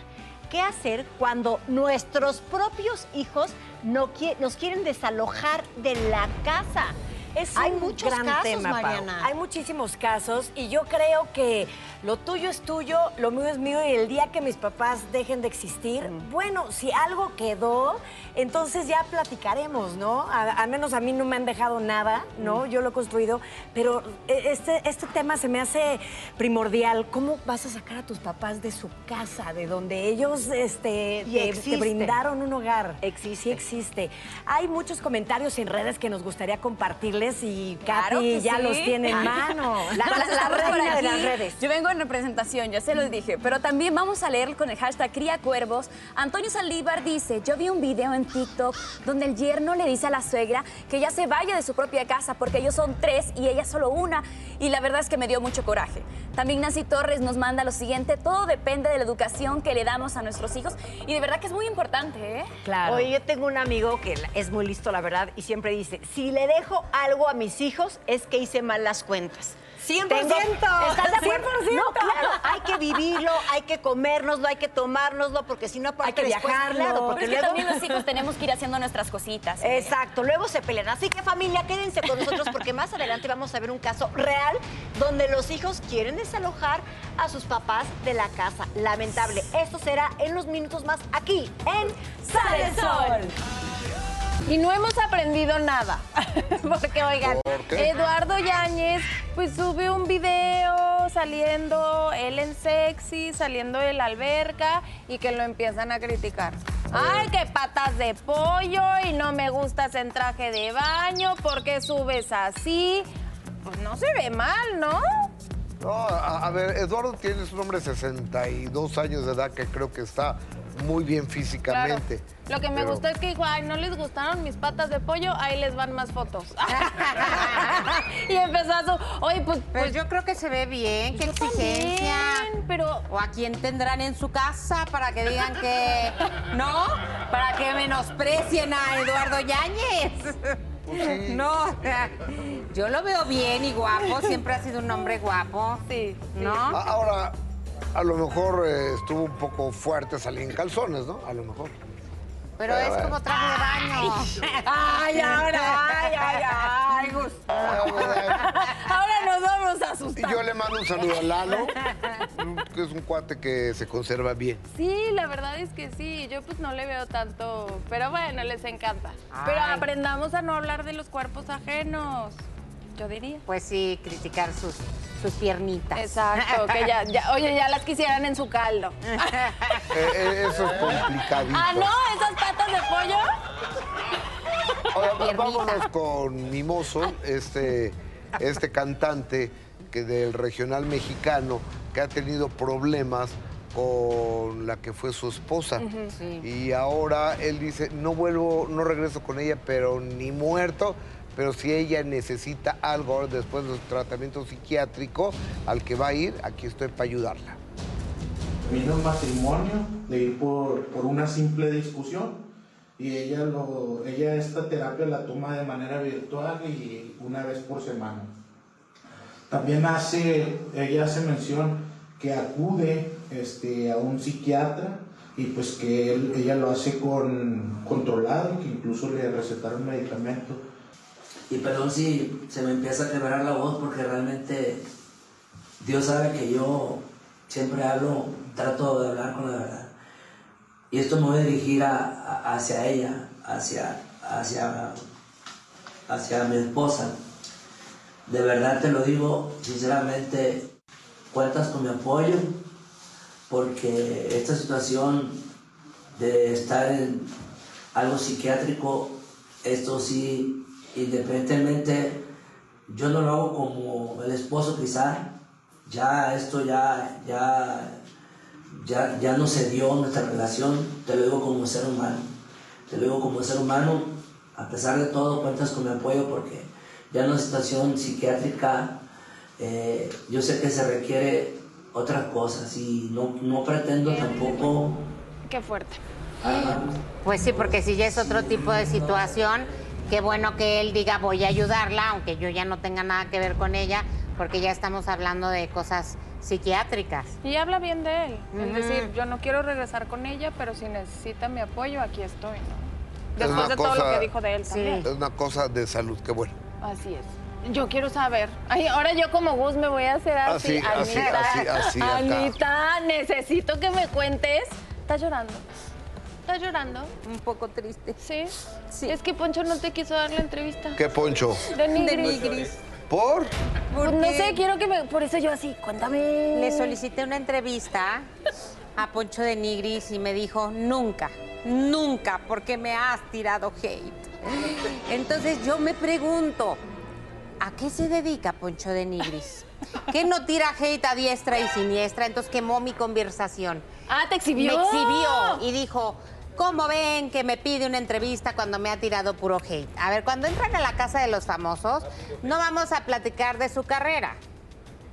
¿qué hacer cuando nuestros propios hijos no nos quieren desalojar de la casa? Es Hay un muchos gran casos, tema. Mariana. Hay muchísimos casos y yo creo que lo tuyo es tuyo, lo mío es mío y el día que mis papás dejen de existir, bueno, si algo quedó, entonces ya platicaremos, ¿no? A- al menos a mí no me han dejado nada, ¿no? Yo lo he construido, pero e- este, este tema se me hace primordial. ¿Cómo vas a sacar a tus papás de su casa, de donde ellos este, te- brindaron un hogar? Existe. Sí existe. Hay muchos comentarios en redes que nos gustaría y Claro Katy que ya sí. los tiene en mano. La- la- la por reina de las redes. Yo vengo en representación, ya se los dije, pero también vamos a leer con el hashtag Cría Cuervos. Antonio Saldívar dice, yo vi un video en TikTok donde el yerno le dice a la suegra que ya se vaya de su propia casa porque ellos son tres y ella solo una. Y la verdad es que me dio mucho coraje. También Nancy Torres nos manda lo siguiente, todo depende de la educación que le damos a nuestros hijos y de verdad que es muy importante, ¿eh? Claro. Oye, yo tengo un amigo que es muy listo, la verdad, y siempre dice, si le dejo algo a mis hijos es que hice mal las cuentas. 100%. Tengo- ¿Estás de acuerdo? 100%. No, claro, hay que vivirlo, hay que comérnoslo, hay que tomárnoslo, porque si no, aparte Hay que después, viajarlo. claro, Pero porque que luego... también los hijos tenemos que ir haciendo nuestras cositas. ¿eh? Exacto, luego se pelean. Así que familia, quédense con nosotros porque más adelante vamos a ver un caso real donde los hijos quieren desalojar a sus papás de la casa. Lamentable. Esto será en los minutos más aquí en Sale el Sol. Y no hemos aprendido nada. Porque, oigan, ¿Por qué? Eduardo Yáñez, pues sube un video saliendo él en sexy, saliendo de la alberca y que lo empiezan a criticar. Ay, que patas de pollo y no me gustas en traje de baño, ¿por qué subes así? Pues no se ve mal, ¿no? No, a, a ver, Eduardo tiene un hombre de 62 años de edad que creo que está muy bien físicamente. Lo que me Pero- gustó es que dijo, ay, no les gustaron mis patas de pollo, ahí les van más fotos. y empezó a su, oye, pues, Pues yo creo que se ve bien, qué exigencia. pero... O a quién tendrán en su casa para que digan que... ¿No? Para que menosprecien a Eduardo Yáñez. No, o sea, yo lo veo bien y guapo, siempre ha sido un hombre guapo. Sí. ¿No? Ahora, a lo mejor eh, estuvo un poco fuerte salir en calzones, ¿no? A lo mejor. Pero es como traje de baño. Ay, ahora, ay, ay, ay, Gus. Ahora nos vamos a Y asustar. yo le mando un saludo a Lalo, que es un cuate que se conserva bien. Sí, la verdad es que sí. Yo pues no le veo tanto, pero bueno, les encanta. Pero aprendamos a no hablar de los cuerpos ajenos. Yo diría. Pues sí, criticar sus, sus piernitas. Exacto, que ya, ya- oye, ya las quisieran en su caldo. Eh, eh, eso es complicadito. ah, no, esas patas de pollo. Va- vámonos con Mimoso, este, este cantante que del regional mexicano que ha tenido problemas con la que fue su esposa. Sí. Y ahora él dice, no vuelvo, no regreso con ella, pero ni muerto. Pero si ella necesita algo después del tratamiento psiquiátrico al que va a ir, aquí estoy para ayudarla. Vino un matrimonio de ir por, por una simple discusión y ella, lo, ella esta terapia la toma de manera virtual y una vez por semana. También hace, ella hace mención que acude este, a un psiquiatra y pues que ella lo hace con controlado, que incluso le recetaron medicamento. Y perdón si se me empieza a quebrar la voz porque realmente Dios sabe que yo siempre hablo, trato de hablar con la verdad. Y esto me voy a dirigir a- hacia ella, hacia, hacia, hacia mi esposa. De verdad te lo digo, sinceramente, cuentas con mi apoyo porque esta situación de estar en algo psiquiátrico, esto sí, independientemente, yo no lo hago como el esposo quizá, ya esto ya, ya, ya, ya no se dio nuestra relación, te lo digo como ser humano, te lo digo como ser humano, a pesar de todo cuentas con mi apoyo porque ya en una situación psiquiátrica eh, yo sé que se requiere otras cosas y no, no pretendo tampoco... Qué fuerte. ah, Pues sí, porque si ya es otro tipo de situación, qué bueno que él diga voy a ayudarla, aunque yo ya no tenga nada que ver con ella, porque ya estamos hablando de cosas psiquiátricas. Y habla bien de él. Es decir, yo no quiero regresar con ella, pero si necesita mi apoyo, aquí estoy, ¿no? Es Después de todo lo que dijo de él también. Es una cosa de salud, qué bueno. Así es. Yo quiero saber. Ay, ahora yo como Gus me voy a hacer así. Así, así, Anita, así, así. Anita, necesito que me cuentes. ¿Estás llorando? ¿Estás llorando? Un poco triste. ¿Sí? Sí. Es que Poncho no te quiso dar la entrevista. ¿Qué poncho? De Nigris. De Nigris. ¿Por? Pues no sé, quiero que me... Por eso yo así, cuéntame. Le solicité una entrevista a Poncho de Nigris y me dijo, nunca, nunca, porque me has tirado hate. Entonces yo me pregunto, ¿a qué se dedica Poncho de Nigris? ¿Qué no tira hate a diestra y siniestra? Entonces quemó mi conversación. Ah, te exhibió. Me exhibió y dijo, ¿cómo ven que me pide una entrevista cuando me ha tirado puro hate? A ver, cuando entran a la casa de los famosos, no vamos a platicar de su carrera.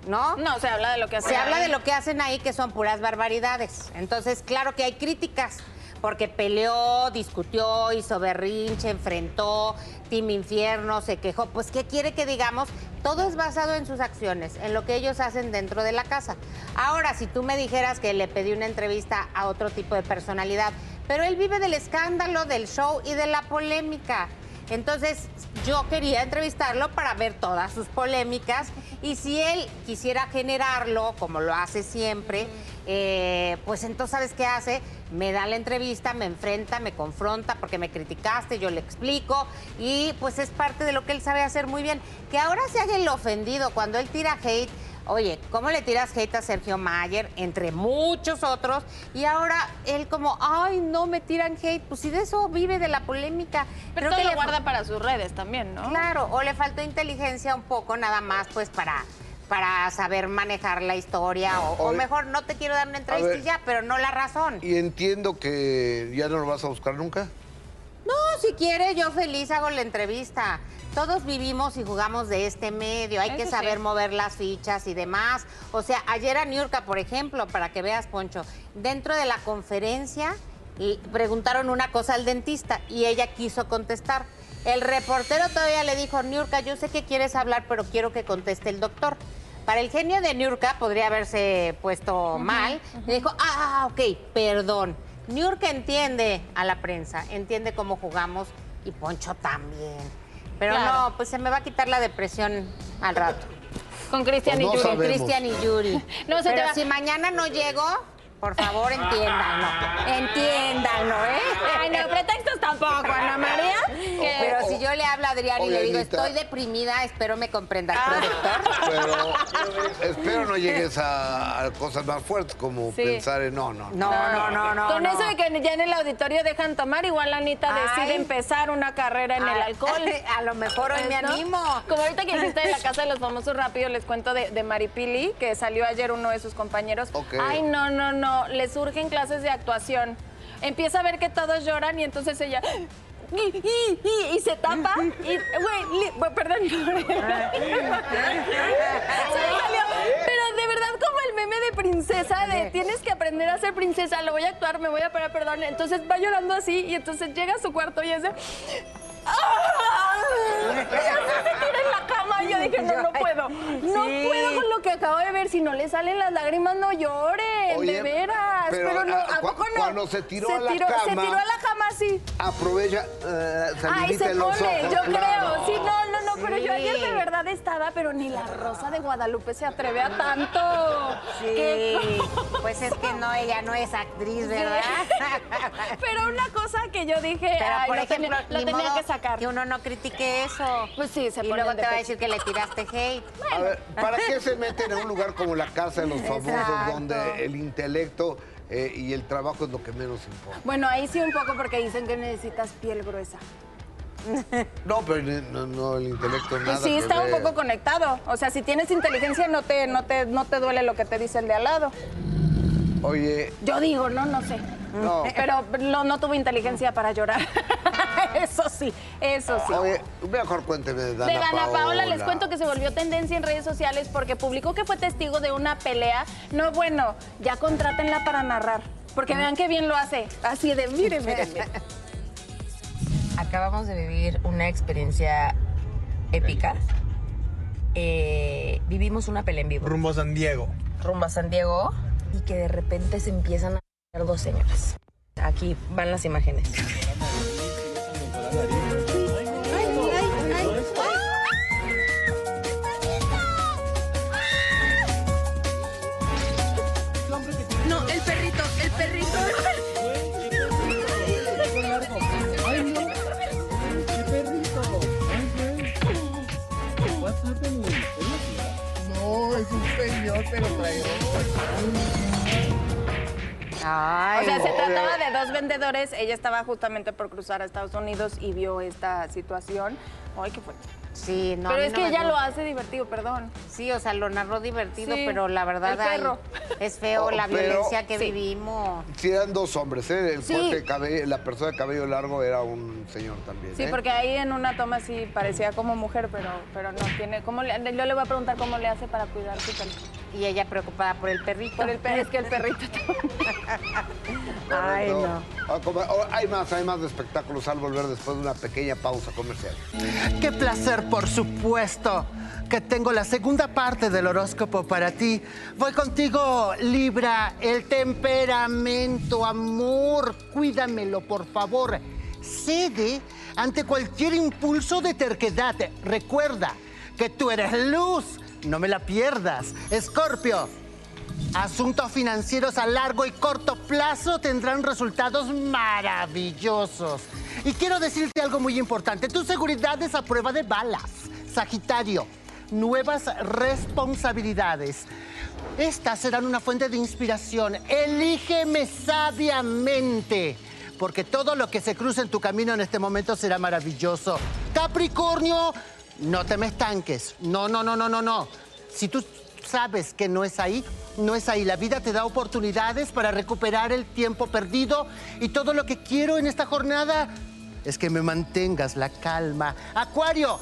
¿No? No, se habla de lo que hacen Se habla ahí. de lo que hacen ahí, que son puras barbaridades. Entonces, claro que hay críticas, porque peleó, discutió, hizo berrinche, enfrentó, Team Infierno, se quejó. Pues, ¿qué quiere que digamos? Todo es basado en sus acciones, en lo que ellos hacen dentro de la casa. Ahora, si tú me dijeras que le pedí una entrevista a otro tipo de personalidad, pero él vive del escándalo, del show y de la polémica. Entonces, yo quería entrevistarlo para ver todas sus polémicas y si él quisiera generarlo, como lo hace siempre, eh, pues entonces, ¿sabes qué hace? Me da la entrevista, me enfrenta, me confronta porque me criticaste, yo le explico y pues es parte de lo que él sabe hacer muy bien. Que ahora se haga el ofendido cuando él tira hate, Oye, ¿cómo le tiras hate a Sergio Mayer, entre muchos otros? Y ahora él como, ay, no me tiran hate. Pues si de eso vive de la polémica. Pero Creo todo que lo le- guarda para sus redes también, ¿no? Claro, o le faltó inteligencia un poco nada más, pues para, para saber manejar la historia. O, o mejor no te quiero dar una entrevista ver. y ya, pero no la razón. Y entiendo que ya no lo vas a buscar nunca. No, si quiere, yo feliz hago la entrevista. Todos vivimos y jugamos de este medio. Hay que saber sí. mover las fichas y demás. O sea, ayer a Niurka, por ejemplo, para que veas, Poncho, dentro de la conferencia y preguntaron una cosa al dentista y ella quiso contestar. El reportero todavía le dijo, Niurka, yo sé que quieres hablar, pero quiero que conteste el doctor. Para el genio de Niurka podría haberse puesto mal. Le dijo, ah, ok, perdón. Niurka entiende a la prensa, entiende cómo jugamos y Poncho también. Pero Claro. no, pues se me va a quitar la depresión al rato. Con Cristian Pues no y Yuri. sabemos. Con Cristian y Yuri. No, se te Pero va- si mañana no llego, por favor, entiéndanlo. Entiéndanlo, ¿eh? Ay, no, pretextos tampoco, Ana María. Pero si yo le hablo a Adrián y Oye, le digo, Anita. estoy deprimida, espero me comprenda el Ah. productor. Pero espero no llegues a, a cosas más fuertes como Sí. pensar en no, no. No, no, no, no. Con no. eso de que ya en el auditorio dejan tomar, igual Anita decide Ay. empezar una carrera en el Ay, alcohol. a lo mejor hoy me ¿no? animo. Como ahorita que dijiste de la casa de los famosos rápido, les cuento de, de Maripili, que salió ayer uno de sus compañeros. Ok. Ay, no, no, no, le surgen clases de actuación. Empieza a ver que todos lloran y entonces ella... Y, y- y- y se tapa y, güey, bueno, perdón. Salió. Pero de verdad como el meme de princesa, de tienes que aprender a ser princesa, lo voy a actuar, me voy a parar, perdón. Entonces va llorando así y entonces llega a su cuarto y hace... ¡Ah! Se y yo dije, no, no puedo. No Sí. puedo con lo que acabo de ver. Si no le salen las lágrimas, no lloren, Oye, de veras. pero, Pero, no, ah, ¿a poco no? cuando se tiró a la Se cama- tiró a la cama así. Aprovecha, eh, Ay, se en los pone, ojos, yo claro. creo. Sí, no, no, no, pero yo ayer de Sí. verdad estaba, pero ni la Rosa de Guadalupe se atreve a tanto. Sí, Qué- pues es que no, ella no es actriz, ¿verdad? Pero una cosa que yo dije, Pero, ay, por lo ejemplo, tenía, lo ni tenía modo que sacar. Que uno no critique eso. Pues sí, se Y luego te va a decir que le tiraste hate. A ver, ¿para qué se meten en un lugar como la casa de los famosos Exacto. donde el intelecto eh, y el trabajo es lo que menos importa? Bueno, ahí sí un poco porque dicen que necesitas piel gruesa. No, pero no, no, el intelecto nada sí, está un poco conectado. O sea, si tienes inteligencia no te, no te, no te duele lo que te dice el de al lado. Oye, Yo digo, no, no sé. No. Pero no, no tuve inteligencia para llorar. eso sí, eso sí. oye, mejor cuénteme de Dana, de Dana Paola. Paola les cuento que se volvió tendencia en redes sociales porque publicó que fue testigo de una pelea. No, bueno, ya contrátenla para narrar. Porque vean qué bien lo hace. Así de, miren, miren. Acabamos de vivir una experiencia épica. Eh, vivimos una pelea en vivo. Rumbo a San Diego. Rumbo a San Diego y que de repente se empiezan a dos señoras. Aquí van las imágenes. No, el perrito, el perrito. No, es un señor, pero traidor. Ay, o sea, se trataba de dos vendedores. Ella estaba justamente por cruzar a Estados Unidos y vio esta situación. Ay, qué fuerte. Sí, no. Pero es no que ella lo hace divertido, perdón. Sí, o sea, lo narró divertido, Sí, pero la verdad el perro. ay, es feo Oh, la violencia que Sí. vivimos. Si eran dos hombres, ¿eh? El Sí. de cabello- la persona de cabello largo era un señor también. Sí, ¿eh? porque ahí en una toma sí parecía como mujer, pero, pero no tiene. ¿cómo le, yo le voy a preguntar cómo le hace para cuidar su perrito. Y ella preocupada por el perrito. Por el perro, es que el perrito. Ay, no. Hay más, hay más de espectáculos al volver después de una pequeña pausa comercial. Qué placer, por supuesto, que tengo la segunda parte del horóscopo para ti. Voy contigo, Libra, el temperamento, amor, cuídamelo, por favor. Cede ante cualquier impulso de terquedad. Recuerda que tú eres luz, no me la pierdas. Escorpio, Asuntos financieros a largo y corto plazo tendrán resultados maravillosos. Y quiero decirte algo muy importante. Tu seguridad es a prueba de balas. Sagitario, nuevas responsabilidades. Estas serán una fuente de inspiración. Elígeme sabiamente, porque todo lo que se cruce en tu camino en este momento será maravilloso. Capricornio, no te me estanques. No, no, no, no, no, no. Si tú sabes que no es ahí, no es ahí. La vida te da oportunidades para recuperar el tiempo perdido y todo lo que quiero en esta jornada es que me mantengas la calma. Acuario,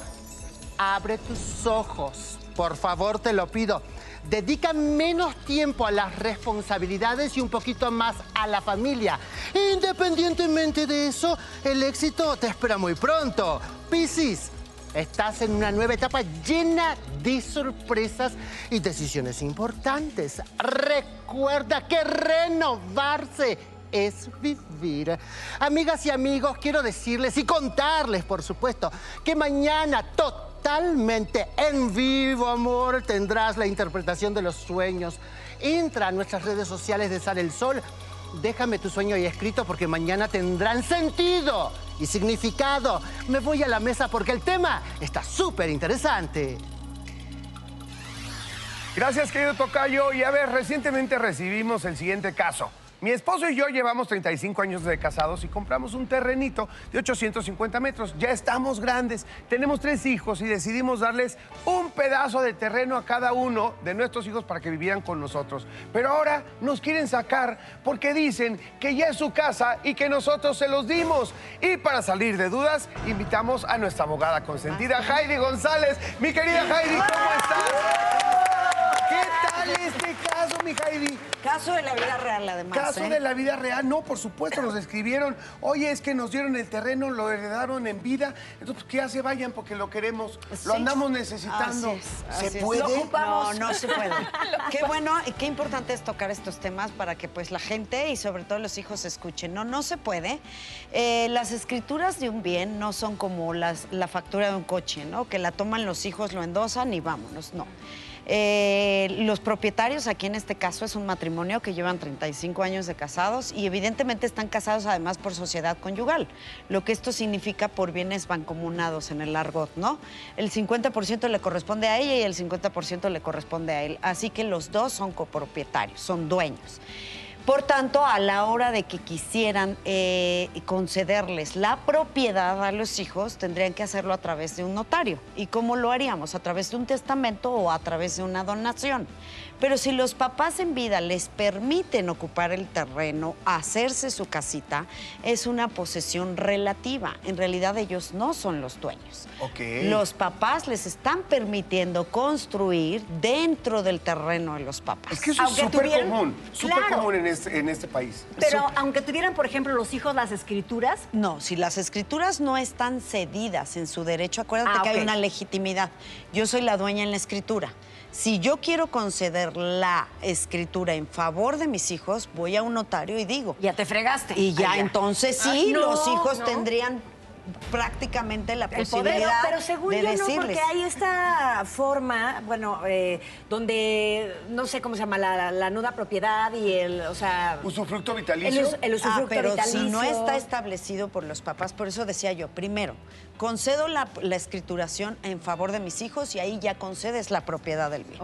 abre tus ojos. Por favor, te lo pido. Dedica menos tiempo a las responsabilidades y un poquito más a la familia. Independientemente de eso, el éxito te espera muy pronto. Piscis, estás en una nueva etapa llena de sorpresas y decisiones importantes. Recuerda que renovarse es vivir. Amigas y amigos, quiero decirles y contarles, por supuesto, que mañana totalmente en vivo, amor, tendrás la interpretación de los sueños. Entra a nuestras redes sociales de Sale el Sol. Déjame tu sueño ahí escrito porque mañana tendrán sentido y significado. Me voy a la mesa porque el tema está súper interesante. Gracias, querido Tocayo. Y a ver, recientemente recibimos el siguiente caso. Mi esposo y yo llevamos 35 años de casados y compramos un terrenito de 850 metros. Ya estamos grandes, tenemos tres hijos y decidimos darles un pedazo de terreno a cada uno de nuestros hijos para que vivieran con nosotros. Pero ahora nos quieren sacar porque dicen que ya es su casa y que nosotros se los dimos. Y para salir de dudas, invitamos a nuestra abogada consentida, Heidi González. Mi querida Heidi, ¿cómo estás? ¿Qué tal este caso, mi Heidi? Caso de la vida real, además. Caso ¿eh? de la vida real, no, por supuesto, nos escribieron. Oye, es que nos dieron el terreno, lo heredaron en vida. Entonces, pues, que ya se vayan porque lo queremos. Lo andamos necesitando. Así es, ¿Se así puede? Lo ocupamos. No, no se puede. qué bueno y qué importante es tocar estos temas para que pues la gente y sobre todo los hijos escuchen. No, no se puede. Eh, las escrituras de un bien no son como las, la factura de un coche, ¿no? Que la toman los hijos, lo endosan y vámonos. No. Eh, los propietarios, aquí en este caso es un matrimonio que llevan 35 años de casados y evidentemente están casados además por sociedad conyugal, lo que esto significa por bienes mancomunados en el argot, ¿no? El 50% le corresponde a ella y el 50% le corresponde a él, así que los dos son copropietarios, son dueños. Por tanto, a la hora de que quisieran eh, concederles la propiedad a los hijos, tendrían que hacerlo a través de un notario. ¿Y cómo lo haríamos? ¿A través de un testamento o a través de una donación? Pero si los papás en vida les permiten ocupar el terreno, hacerse su casita, es una posesión relativa. En realidad ellos no son los dueños. Los papás les están permitiendo construir dentro del terreno de los papás. Es que eso es súper tuvieran- común, súper Claro. común en este, en este país. Pero aunque tuvieran, por ejemplo, los hijos las escrituras. No, si las escrituras no están cedidas en su derecho, acuérdate Ah, que hay una legitimidad. Yo soy la dueña en la escritura. Si yo quiero conceder la escritura en favor de mis hijos, voy a un notario y digo. Ya te fregaste. Y ya entonces sí, no, los hijos no. tendrían prácticamente la El poder, posibilidad pero según de yo no, porque hay esta forma, bueno, eh, donde no sé cómo se llama, la, la nuda propiedad y el, o sea... ¿Usufructo vitalicio? El, us- el usufructo Ah, pero vitalicio. si no está establecido por los papás, por eso decía yo, primero, concedo la, la escrituración en favor de mis hijos y ahí ya concedes la propiedad del bien.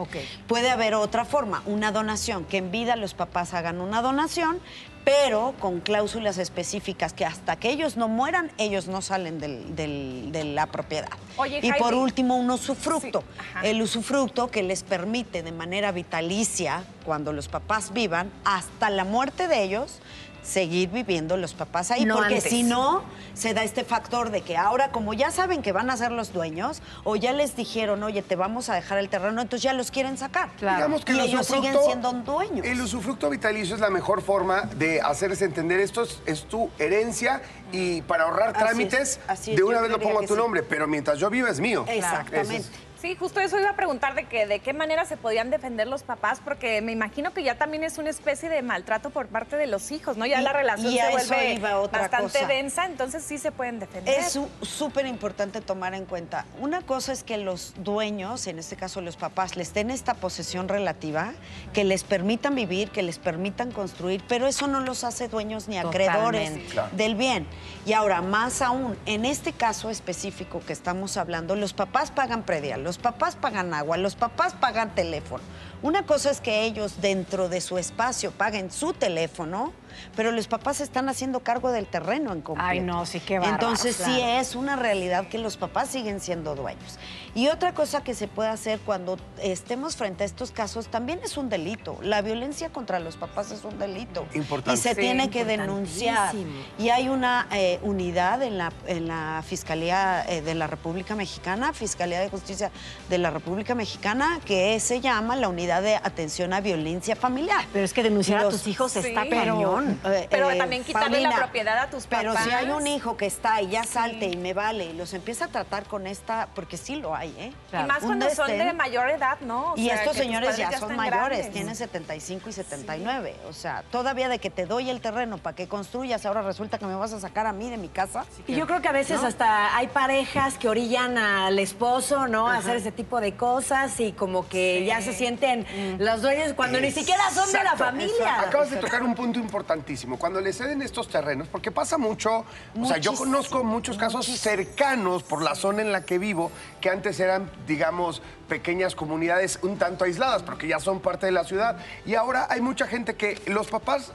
Puede haber otra forma, una donación, que en vida los papás hagan una donación, pero con cláusulas específicas que hasta que ellos no mueran, ellos no salen del- del- de la propiedad. Oye, y por último, un usufructo. el usufructo que les permite de manera vitalicia, cuando los papás vivan, hasta la muerte de ellos, seguir viviendo los papás ahí. No porque antes. si no, se da este factor de que ahora, como ya saben que van a ser los dueños, o ya les dijeron, oye, te vamos a dejar el terreno, entonces ya los quieren sacar. Digamos que y el ellos siguen siendo dueños. El usufructo vitalicio es la mejor forma de hacerles entender esto es, es tu herencia y para ahorrar Así trámites, es, así es, de una vez lo pongo a tu sí. nombre, pero mientras yo viva es mío. Exactamente. Sí, justo eso iba a preguntar de que de qué manera se podían defender los papás, porque me imagino que ya también es una especie de maltrato por parte de los hijos, ¿no? Ya Y- la relación y a se eso vuelve iba otra bastante cosa. densa, entonces sí se pueden defender. Es su- súper importante tomar en cuenta. Una cosa es que los dueños, en este caso los papás, les den esta posesión relativa, que les permitan vivir, que les permitan construir, pero eso no los hace dueños ni acreedores Totalmente. Del bien. Y ahora, más aún, en este caso específico que estamos hablando, los papás pagan predial, los papás pagan agua, los papás pagan teléfono. Una cosa es que ellos dentro de su espacio paguen su teléfono, pero los papás están haciendo cargo del terreno en completo. Ay, no, sí, qué bárbaros, Entonces sí es una realidad que los papás siguen siendo dueños. Y otra cosa que se puede hacer cuando estemos frente a estos casos también es un delito. La violencia contra los papás es un delito. Importante. Y se Sí, tiene que denunciar. Y hay una eh, unidad en la, en la Fiscalía eh, de la República Mexicana, Fiscalía de Justicia de la República Mexicana, que se llama la Unidad de Atención a Violencia Familiar. Pero es que denunciar a tus hijos está pero, cañón. eh, Pero eh, también quitarle la Paulina, propiedad a tus Pero si papás. hay un hijo que está y ya salte y me vale y los empieza a tratar con esta, porque sí lo hay, ¿eh? Y más Un cuando son de mayor edad, ¿no? O y sea, estos señores ya, son mayores, grandes. tienen 75 y 79. O sea, todavía de que te doy el terreno para que construyas, ahora resulta que me vas a sacar a mí de mi casa. Y yo creo que a veces ¿No? hasta hay parejas que orillan al esposo, ¿no? A hacer ese tipo de cosas y como que ya se sienten los dueños cuando ni siquiera son de la familia. Acabas de tocar un punto importantísimo. Cuando le ceden estos terrenos, porque pasa mucho, o sea, yo conozco muchos casos cercanos por la zona en la que vivo, que antes eran, digamos, pequeñas comunidades un tanto aisladas, porque ya son parte de la ciudad. Y ahora hay mucha gente que los papás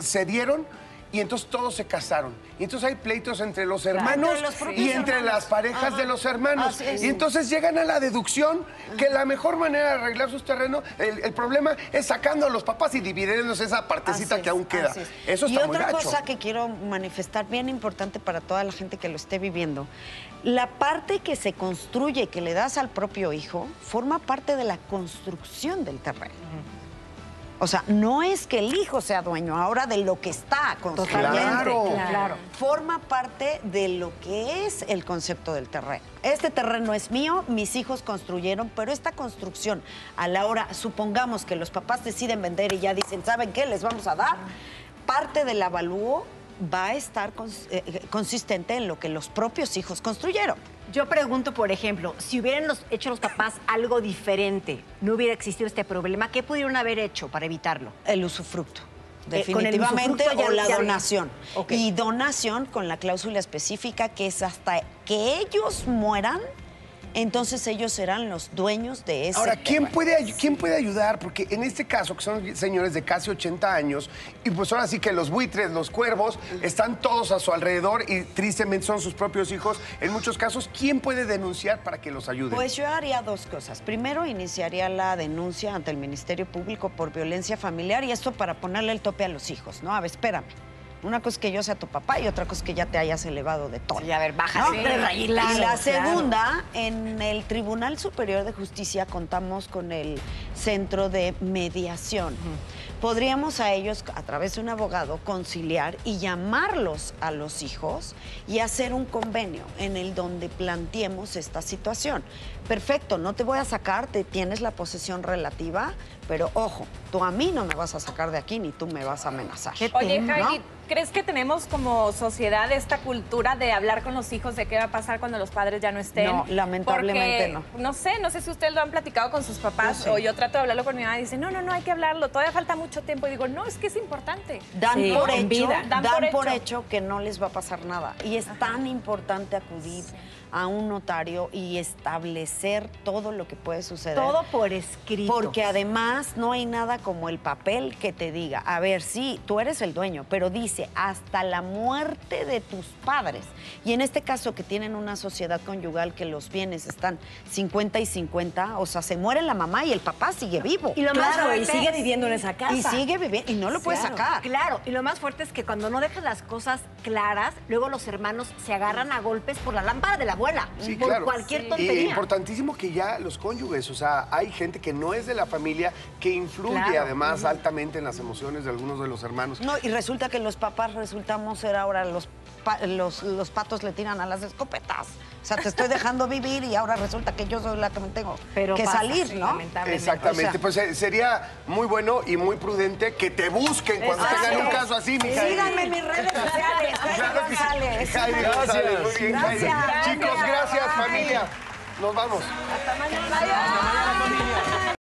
cedieron y entonces todos se casaron. Y entonces hay pleitos entre los hermanos Entre los propios y entre hermanos. las parejas Ajá. de los hermanos. Y entonces llegan a la deducción que la mejor manera de arreglar sus terrenos, el, el problema es sacando a los papás y dividiéndose esa partecita Así que es, aún queda. es. Eso y está muy otra gacho. cosa que quiero manifestar bien importante para toda la gente que lo esté viviendo. La parte que se construye, que le das al propio hijo, forma parte de la construcción del terreno. O sea, no es que el hijo sea dueño ahora de lo que está construyendo. Claro. claro. Forma parte de lo que es el concepto del terreno. Este terreno es mío, mis hijos construyeron, pero esta construcción, a la hora, supongamos que los papás deciden vender y ya dicen, ¿saben qué? Les vamos a dar. Parte del avalúo va a estar cons- eh, consistente en lo que los propios hijos construyeron. Yo pregunto, por ejemplo, si hubieran los- hecho los papás algo diferente, no hubiera existido este problema, ¿qué pudieron haber hecho para evitarlo? El usufructo. Eh, Definitivamente, o la ya- donación. Y donación con la cláusula específica que es hasta que ellos mueran, entonces ellos serán los dueños de ese Ahora, ¿quién terreno. puede, ¿quién puede ayudar? Porque en este caso, que son señores de casi 80 años, y pues ahora sí que los buitres, los cuervos, están todos a su alrededor y tristemente son sus propios hijos. En muchos casos, ¿quién puede denunciar para que los ayuden? Pues yo haría dos cosas. Primero, iniciaría la denuncia ante el Ministerio Público por violencia familiar y esto para ponerle el tope a los hijos, ¿no? A ver, espérame. Una cosa es que yo sea tu papá y otra cosa es que ya te hayas elevado de todo. Sí, a ver, bájale ¿no? tres rayitas. y la Claro, segunda, en el Tribunal Superior de Justicia contamos con el Centro de Mediación. Podríamos a ellos, a través de un abogado, conciliar y llamarlos a los hijos y hacer un convenio en el donde planteemos esta situación. Perfecto, no te voy a sacar, te tienes la posesión relativa, pero ojo, tú a mí no me vas a sacar de aquí ni tú me vas a amenazar. Oye, ¿no? ¿Crees que tenemos como sociedad esta cultura de hablar con los hijos de qué va a pasar cuando los padres ya no estén? No, lamentablemente Porque, no. sé, no sé si ustedes lo han platicado con sus papás Yo o yo trato de hablarlo con mi mamá y dice, no, no, no, hay que hablarlo, todavía falta mucho tiempo. Y digo, no, es que es importante. Dan, Sí. por, hecho, vida. dan, por, hecho. que no les va a pasar nada. Y es tan importante acudir a un notario y establecer todo lo que puede suceder. Todo por escrito. Porque además no hay nada como el papel que te diga, a ver, sí, tú eres el dueño, pero dice hasta la muerte de tus padres. Y en este caso que tienen una sociedad conyugal que los bienes están 50 y 50, o sea, se muere la mamá y el papá sigue vivo. Y lo más Claro, fuerte- y sigue viviendo en esa casa. Y sigue viviendo, y no lo puedes sacar. Claro, y lo más fuerte es que cuando no dejas las cosas claras, luego los hermanos se agarran a golpes por la lámpara de la abuela, Sí, por claro. cualquier Y tontería. importantísimo que ya los cónyuges, o sea, hay gente que no es de la familia que influye Claro. además altamente en las emociones de algunos de los hermanos. No, y resulta que los papás resultamos ser ahora los, pa- los, los patos le tiran a las escopetas. O sea, te estoy dejando vivir y ahora resulta que yo soy la que me tengo Pero que pasa, salir, sí, ¿no? lamentablemente. Exactamente, O sea, pues eh, sería muy bueno y muy prudente que te busquen cuando Exacto. tengan un caso así, mi Síganme en mis redes sociales. Claro que sí. González. Jaime González, muy bien, Jaime. Gracias. Chicos, gracias, familia. Nos vamos. Hasta mañana.